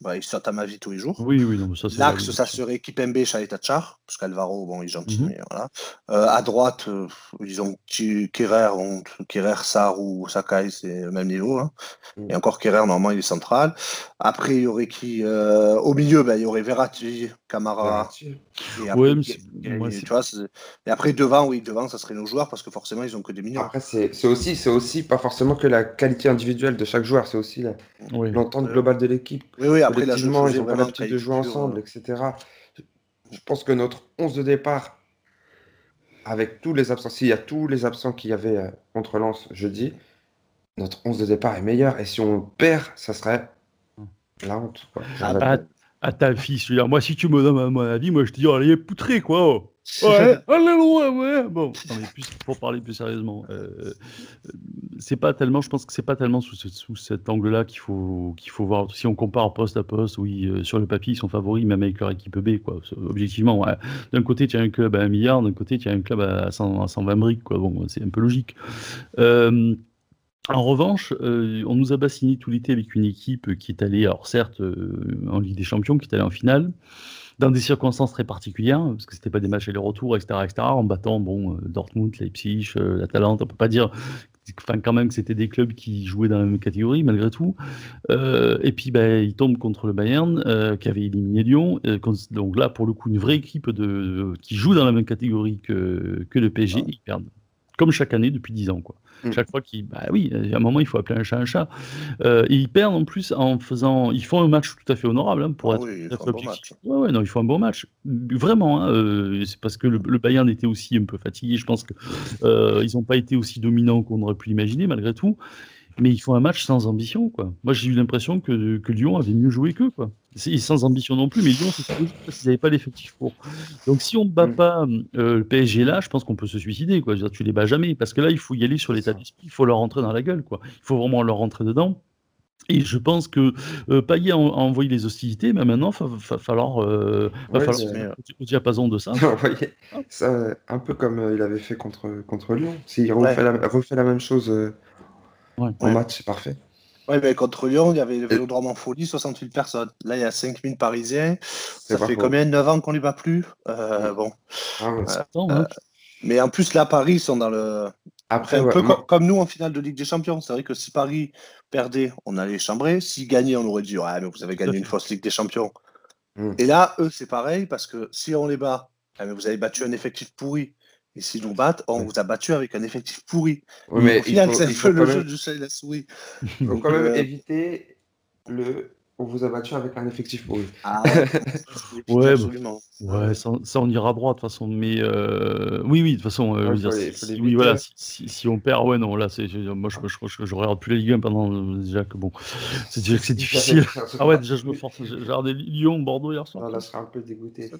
bah, à ma vie tous les jours. Oui, oui, non, mais ça, c'est. L'axe, ça serait Kipembe, Chaletachar, parce qu'Alvaro, bon, il est gentil, Mhm. mais voilà. Euh, à droite, euh, ils ont Kerrer, Kerrer, Sar ou Sakai, c'est le même niveau. hein. Mhm. Et encore Kerrer, normalement, il est central. Après, il y aurait qui euh, Au milieu, bah, il y aurait Verratti, Camara. Verratti. Et après, Ouais, mais tu vois, et après, devant, oui, devant, ça serait nos joueurs, parce que forcément, ils ont que des millions. Après, c'est c'est aussi, c'est aussi pas forcément que la qualité individuelle de chaque joueur, c'est aussi Oui. l'entente Euh, globale de l'équipe. Oui, oui, après, ils ont pas l'habitude de jouer caricature, ensemble, etc. Je pense que notre 11 de départ, avec tous les absents, s'il y a tous les absents qu'il y avait euh, contre Lens jeudi, notre 11 de départ est meilleur. Et si on perd, ça serait la honte. quoi. Ah à ta fille, je veux dire, moi, si tu me donnes mon avis, moi, je te dis, oh, elle est poutrée, quoi. oh. Ouais, allez loin, ouais. Bon, non, mais plus, pour parler plus sérieusement, euh, euh, c'est pas tellement, je pense que c'est pas tellement sous, ce- sous cet angle-là qu'il faut, qu'il faut voir. Si on compare poste à poste, oui, euh, sur le papier, ils sont favoris, même avec leur équipe B, quoi. Objectivement, ouais. D'un côté, tu as un club à 1 milliard, d'un côté, tu as un club à, 100 à 120 briques, quoi. Bon, c'est un peu logique. Euh, en revanche, euh, on nous a bassiné tout l'été avec une équipe qui est allée, alors certes, euh, en Ligue des Champions, qui est allée en finale, dans des circonstances très particulières, parce que c'était pas des matchs aller-retour, etc., etc., en battant bon, euh, Dortmund, Leipzig, l'Atalante, on peut pas dire, enfin quand même que c'était des clubs qui jouaient dans la même catégorie malgré tout. Euh, et puis ben, ils tombent contre le Bayern, euh, qui avait éliminé Lyon, euh, donc là pour le coup une vraie équipe de, qui joue dans la même catégorie que, que le PSG, ils perdent. Comme chaque année depuis 10 ans, quoi. Mm. Chaque fois qu'ils. Bah oui, à un moment, il faut appeler un chat un chat. Euh, et ils perdent en plus en faisant. Ils font un match tout à fait honorable hein, pour Ah être oui, un bon match. Ouais, ouais, non, ils font un bon match. Vraiment, hein, euh, c'est parce que le, le Bayern était aussi un peu fatigué. Je pense que euh, n'ont pas été aussi dominants qu'on aurait pu l'imaginer malgré tout. Mais ils font un match sans ambition, quoi. Moi, j'ai eu l'impression que, que Lyon avait mieux joué qu'eux, quoi. Sans ambition non plus, mais Lyon, c'est parce qu'ils n'avaient pas l'effectif pour. Donc, si on ne bat Mm. pas euh, le PSG là, je pense qu'on peut se suicider, quoi. Dire, tu les bats jamais, parce que là, il faut y aller sur l'état d'esprit, il faut leur rentrer dans la gueule, quoi. Il faut vraiment leur rentrer dedans. Et je pense que euh, Payet a, envoyé les hostilités, mais maintenant, il va, falloir, euh, va falloir au diapason de ça. ça. Un peu comme euh, il avait fait contre, contre Lyon. S'il refait, la, refait la même chose en match, c'est parfait. Oui, mais contre Lyon, il y avait le Vélodrome en folie, 68 personnes. Là, il y a 5000 Parisiens. Ça fait combien? 9 ans qu'on n'y va plus? Bon. Ah, hein. mais en plus, là, Paris, ils sont dans le. Après, un peu comme, nous en finale de Ligue des Champions. C'est vrai que si Paris perdait, on allait chambrer. S'ils gagnaient, on aurait dit Ouais, mais vous avez gagné une fausse Ligue des Champions. Hmm. Et là, eux, c'est pareil, parce que si on les bat, eh, vous avez battu un effectif pourri. Et s'ils nous battent, on vous a battu avec un effectif pourri. mais au final, c'est un peu le jeu du chat et la souris. Il faut quand même euh, éviter le on vous a battu avec un effectif pourri. Ah, ouais, absolument. ouais ça, on ira droit de toute façon. Mais euh, oui, oui, de toute façon, euh, si, oui, voilà, si, on perd, ouais, non, là, c'est, moi, je, je, je, je, regarde plus la Ligue 1 pendant déjà que bon, c'est déjà que c'est difficile. ah ouais, déjà, je me force. J'ai regardé Lyon, Bordeaux hier soir. Ah, là, je un peu dégoûté.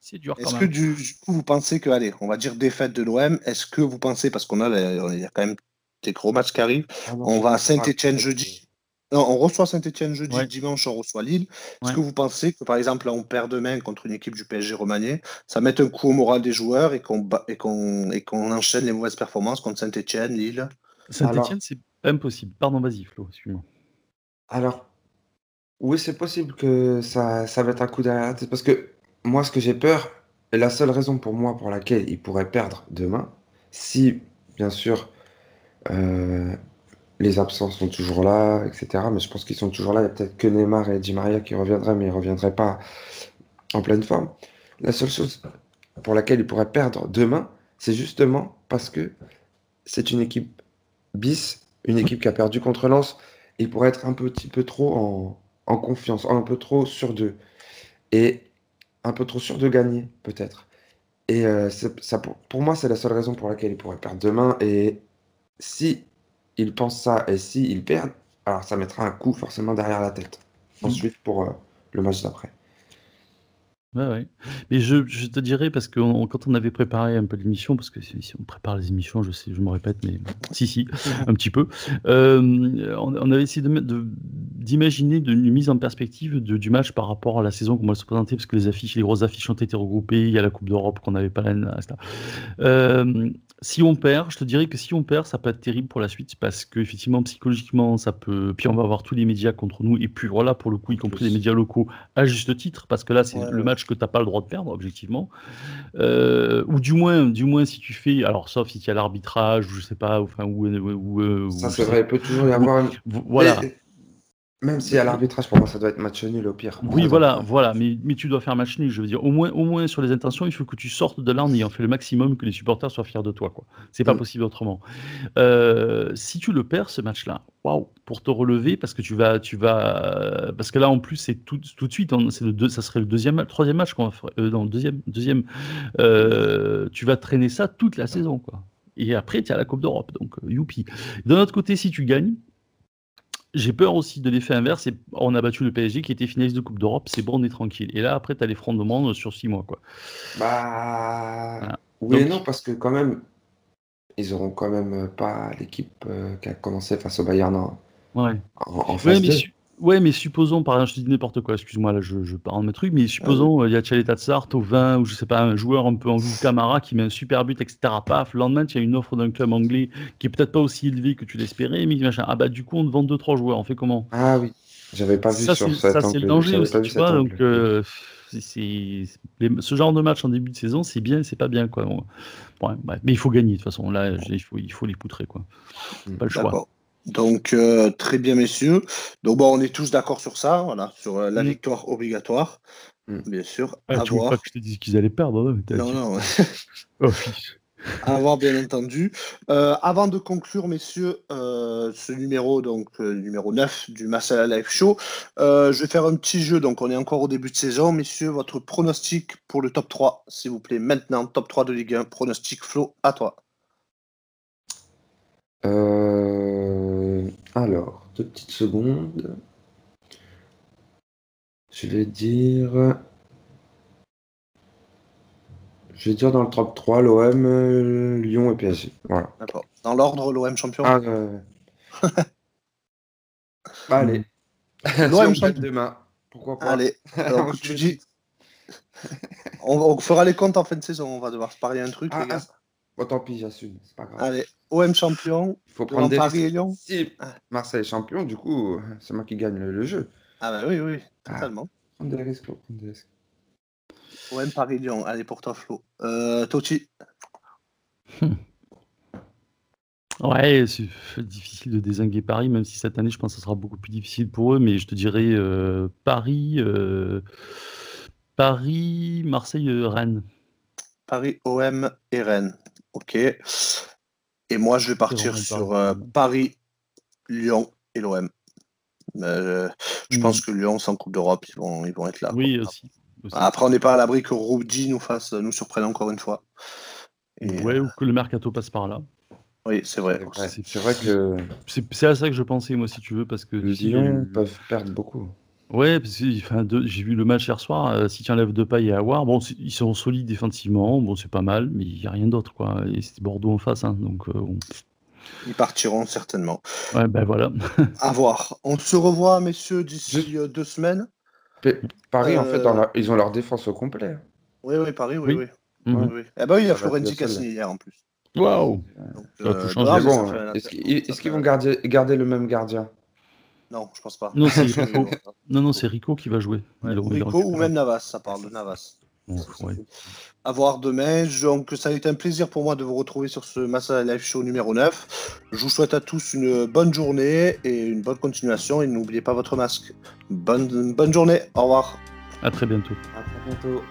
C'est, dur quand Est-ce que du, coup, vous pensez que, allez, on va dire défaite de l'OM, est-ce que vous pensez, parce qu'on a, il y a quand même des gros matchs qui arrivent, ah on va à Saint-Etienne jeudi? On reçoit Saint-Etienne jeudi, dimanche on reçoit Lille. Est-ce que vous pensez que par exemple là on perd demain contre une équipe du PSG remanié, ça met un coup au moral des joueurs et qu'on et qu'on enchaîne les mauvaises performances contre Saint-Etienne, Lille? Saint-Etienne, c'est impossible. Pardon, vas-y Flo, excuse-moi. Alors, oui, c'est possible que ça, ça mette un coup derrière la tête parce que moi, ce que j'ai peur, et la seule raison pour moi pour laquelle il pourrait perdre demain, si bien sûr euh, les absents sont toujours là, etc. Mais je pense qu'ils sont toujours là. Il y a peut-être que Neymar et Di Maria qui reviendraient, mais ils ne reviendraient pas en pleine forme. La seule chose pour laquelle ils pourraient perdre demain, c'est justement parce que c'est une équipe bis, une équipe qui a perdu contre Lens. Ils pourraient être un petit peu trop en, confiance, un peu trop sûr d'eux. Et un peu trop sûr de gagner, peut-être. Et euh, ça, pour, pour moi, c'est la seule raison pour laquelle ils pourraient perdre demain. Et si ils pensent ça et si ils perdent, alors ça mettra un coup forcément derrière la tête. Mmh. Ensuite, pour euh, le match d'après. Ouais, ouais. Mais je, je te dirais, parce que quand on avait préparé un peu l'émission, parce que si, on prépare les émissions, je sais, je me répète, mais si, si, un petit peu, euh, on, avait essayé de, d'imaginer de, une mise en perspective de, du match par rapport à la saison, comment elle se présentait, parce que les affiches, les grosses affiches ont été regroupées, il y a la Coupe d'Europe qu'on n'avait pas là, etc. Euh, si on perd, je te dirais que si on perd, ça peut être terrible pour la suite parce que effectivement psychologiquement ça peut. Puis on va avoir tous les médias contre nous et puis voilà pour le coup y compris les médias locaux à juste titre parce que là c'est le match que tu n'as pas le droit de perdre objectivement. Euh, ou du moins, du moins si tu fais, alors sauf si tu as l'arbitrage ou je sais pas, enfin ou, euh, ça c'est vrai, il peut toujours y avoir. Voilà. Même si à l'arbitrage, pour moi, ça doit être match nul au pire. Oui, voilà, voilà, mais, mais tu dois faire match nul. Je veux dire, au moins, au moins sur les intentions, il faut que tu sortes de là en ayant fait le maximum, que les supporters soient fiers de toi. quoi. C'est pas mm. possible autrement. Euh, si tu le perds, ce match-là, waouh, pour te relever, parce que tu vas, tu vas, parce que là en plus c'est tout, tout de suite, c'est le deux, ça serait le deuxième, le troisième match qu'on va faire, euh, non, le deuxième, deuxième, euh, tu vas traîner ça toute la saison, quoi. Et après, tu as la Coupe d'Europe, donc youpi. D'un autre côté, si tu gagnes, j'ai peur aussi de l'effet inverse. on a battu le PSG qui était finaliste de Coupe d'Europe. C'est bon, on est tranquille. Et là, après, tu as les monde sur six mois. Quoi. Bah. Oui et non, parce que quand même, ils auront quand même pas l'équipe euh, qui a commencé face au Bayern en, ouais. en, Ouais, mais supposons, par exemple, je te dis n'importe quoi, excuse-moi, là, je, je parle de mes trucs, mais supposons, euh, il y a Tchaleta Tsart au 20, ou je sais pas, un joueur un peu en vue Camara qui met un super but, etc. Paf, le lendemain, tu as une offre d'un club anglais qui est peut-être pas aussi élevé que tu l'espérais, mais machin. Ah bah, du coup, on te vend 2-3 joueurs, on fait comment? Ah oui, j'avais pas vu ça, sur Ça, c'est le danger aussi, tu vois, donc. Euh, c'est, ce genre de match en début de saison, c'est bien, c'est pas bien quoi. ouais, mais il faut gagner de toute façon. Là, il faut, il faut les poutrer quoi. Hmm. Pas le choix. Donc, euh, très bien, messieurs. Donc, bon, on est tous d'accord sur ça, voilà, sur euh, la mm. victoire obligatoire, mm. bien sûr. Ah, tu pas que je te dise qu'ils allaient perdre, hein, Non, non. oh, à voir, bien entendu. Euh, avant de conclure, messieurs, ce numéro, donc numéro 9 du Massala Live Show, je vais faire un petit jeu. Donc, on est encore au début de saison. Messieurs, votre pronostic pour le top 3, s'il vous plaît, maintenant, top 3 de Ligue 1. Pronostic, Flo, à toi. Euh, alors, deux petites secondes. Je vais dire. Je vais dire dans le top 3 l'OM, Lyon et PSG. Voilà. D'accord. Dans l'ordre, l'OM champion ah, Allez. L'OM si on gagne demain, pourquoi pas Allez, alors, le dis. On, on fera les comptes en fin de saison, on va devoir se parler un truc, Ah, les gars. ah. Bon, tant pis, j'assume, c'est pas grave. Allez, OM champion, Il faut prendre des Paris et risques. Lyon. Si. Marseille est champion, du coup, c'est moi qui gagne le, le jeu. Ah bah oui, oui, Ah. totalement. Prendre des risques, faut prendre des risques. OM Paris Lyon, allez pour toi Flo. Euh, Totti, Ouais, c'est difficile de désinguer Paris, même si cette année, je pense que ça sera beaucoup plus difficile pour eux, mais je te dirais euh, Paris, euh, Paris, Marseille, euh, Rennes. Paris, OM et Rennes. Ok. Et moi, je vais partir sur Paris. euh, Paris, Lyon et l'OM. Euh, je pense que Lyon, sans Coupe d'Europe, ils vont, ils vont être là. Oui, aussi. aussi. Après, on n'est pas à l'abri que Roubdi nous fasse, nous surprenne encore une fois. Et, Ouais, ou que le mercato passe par là. Oui, c'est vrai. C'est vrai, que C'est à ça que je pensais, moi, si tu veux, parce que. tu sais, Lyon peuvent perdre beaucoup. Ouais, parce que enfin, j'ai vu le match hier soir. euh, si tu enlèves Depay et Awar, bon, c'est- ils sont solides défensivement, bon, c'est pas mal, mais il n'y a rien d'autre, quoi. Et c'était Bordeaux en face, hein, donc euh, bon. Ils partiront certainement. ouais, ben voilà. À voir. On se revoit, messieurs, d'ici euh, deux semaines. P- Paris, en fait, dans la- ils ont leur défense au complet. Oui, oui, Paris, oui, Oui. oui. Mhm. oui, oui. Eh ben oui, il y a Ça va Florenzi hier en plus. Waouh! Donc, Ça va tout changer. non, Mais mais ça bon, fait un est-ce qu'ils ça est-ce fait qu'ils un- vont garder, garder le même gardien? Non, je pense pas. Non, c'est Rico. Non, non, c'est Rico qui va jouer. Ouais, Rico ou même Navas, ça parle de Navas. Bon, ouais. À voir demain. Donc, ça a été un plaisir pour moi de vous retrouver sur ce Massa Live Show numéro 9. Je vous souhaite à tous une bonne journée et une bonne continuation. Et n'oubliez pas votre masque. Bonne, bonne journée. Au revoir. À très bientôt. À très bientôt.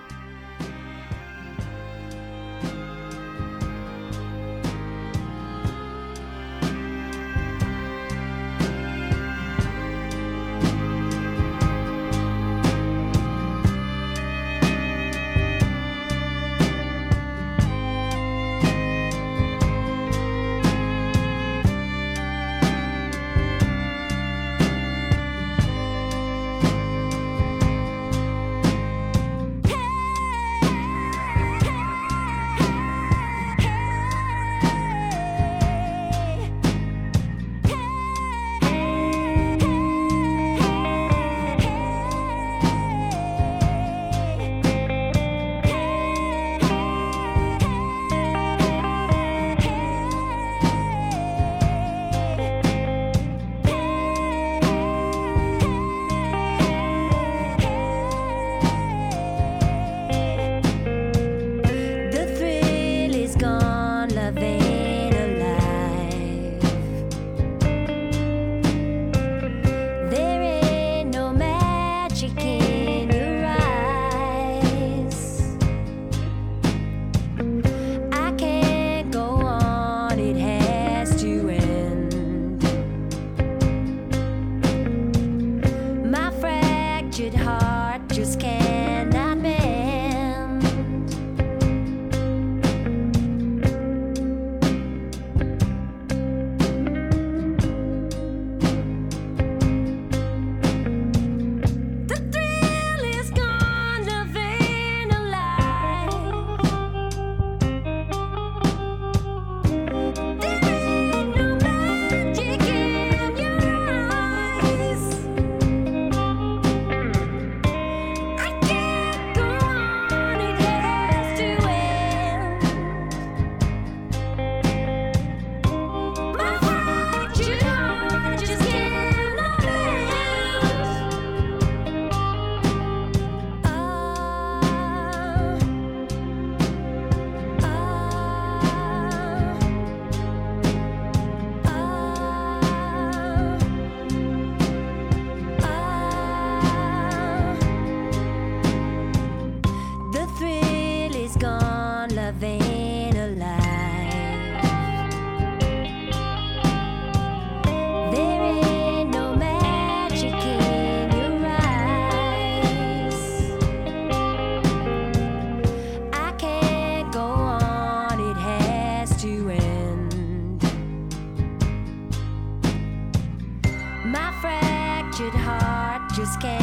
escape.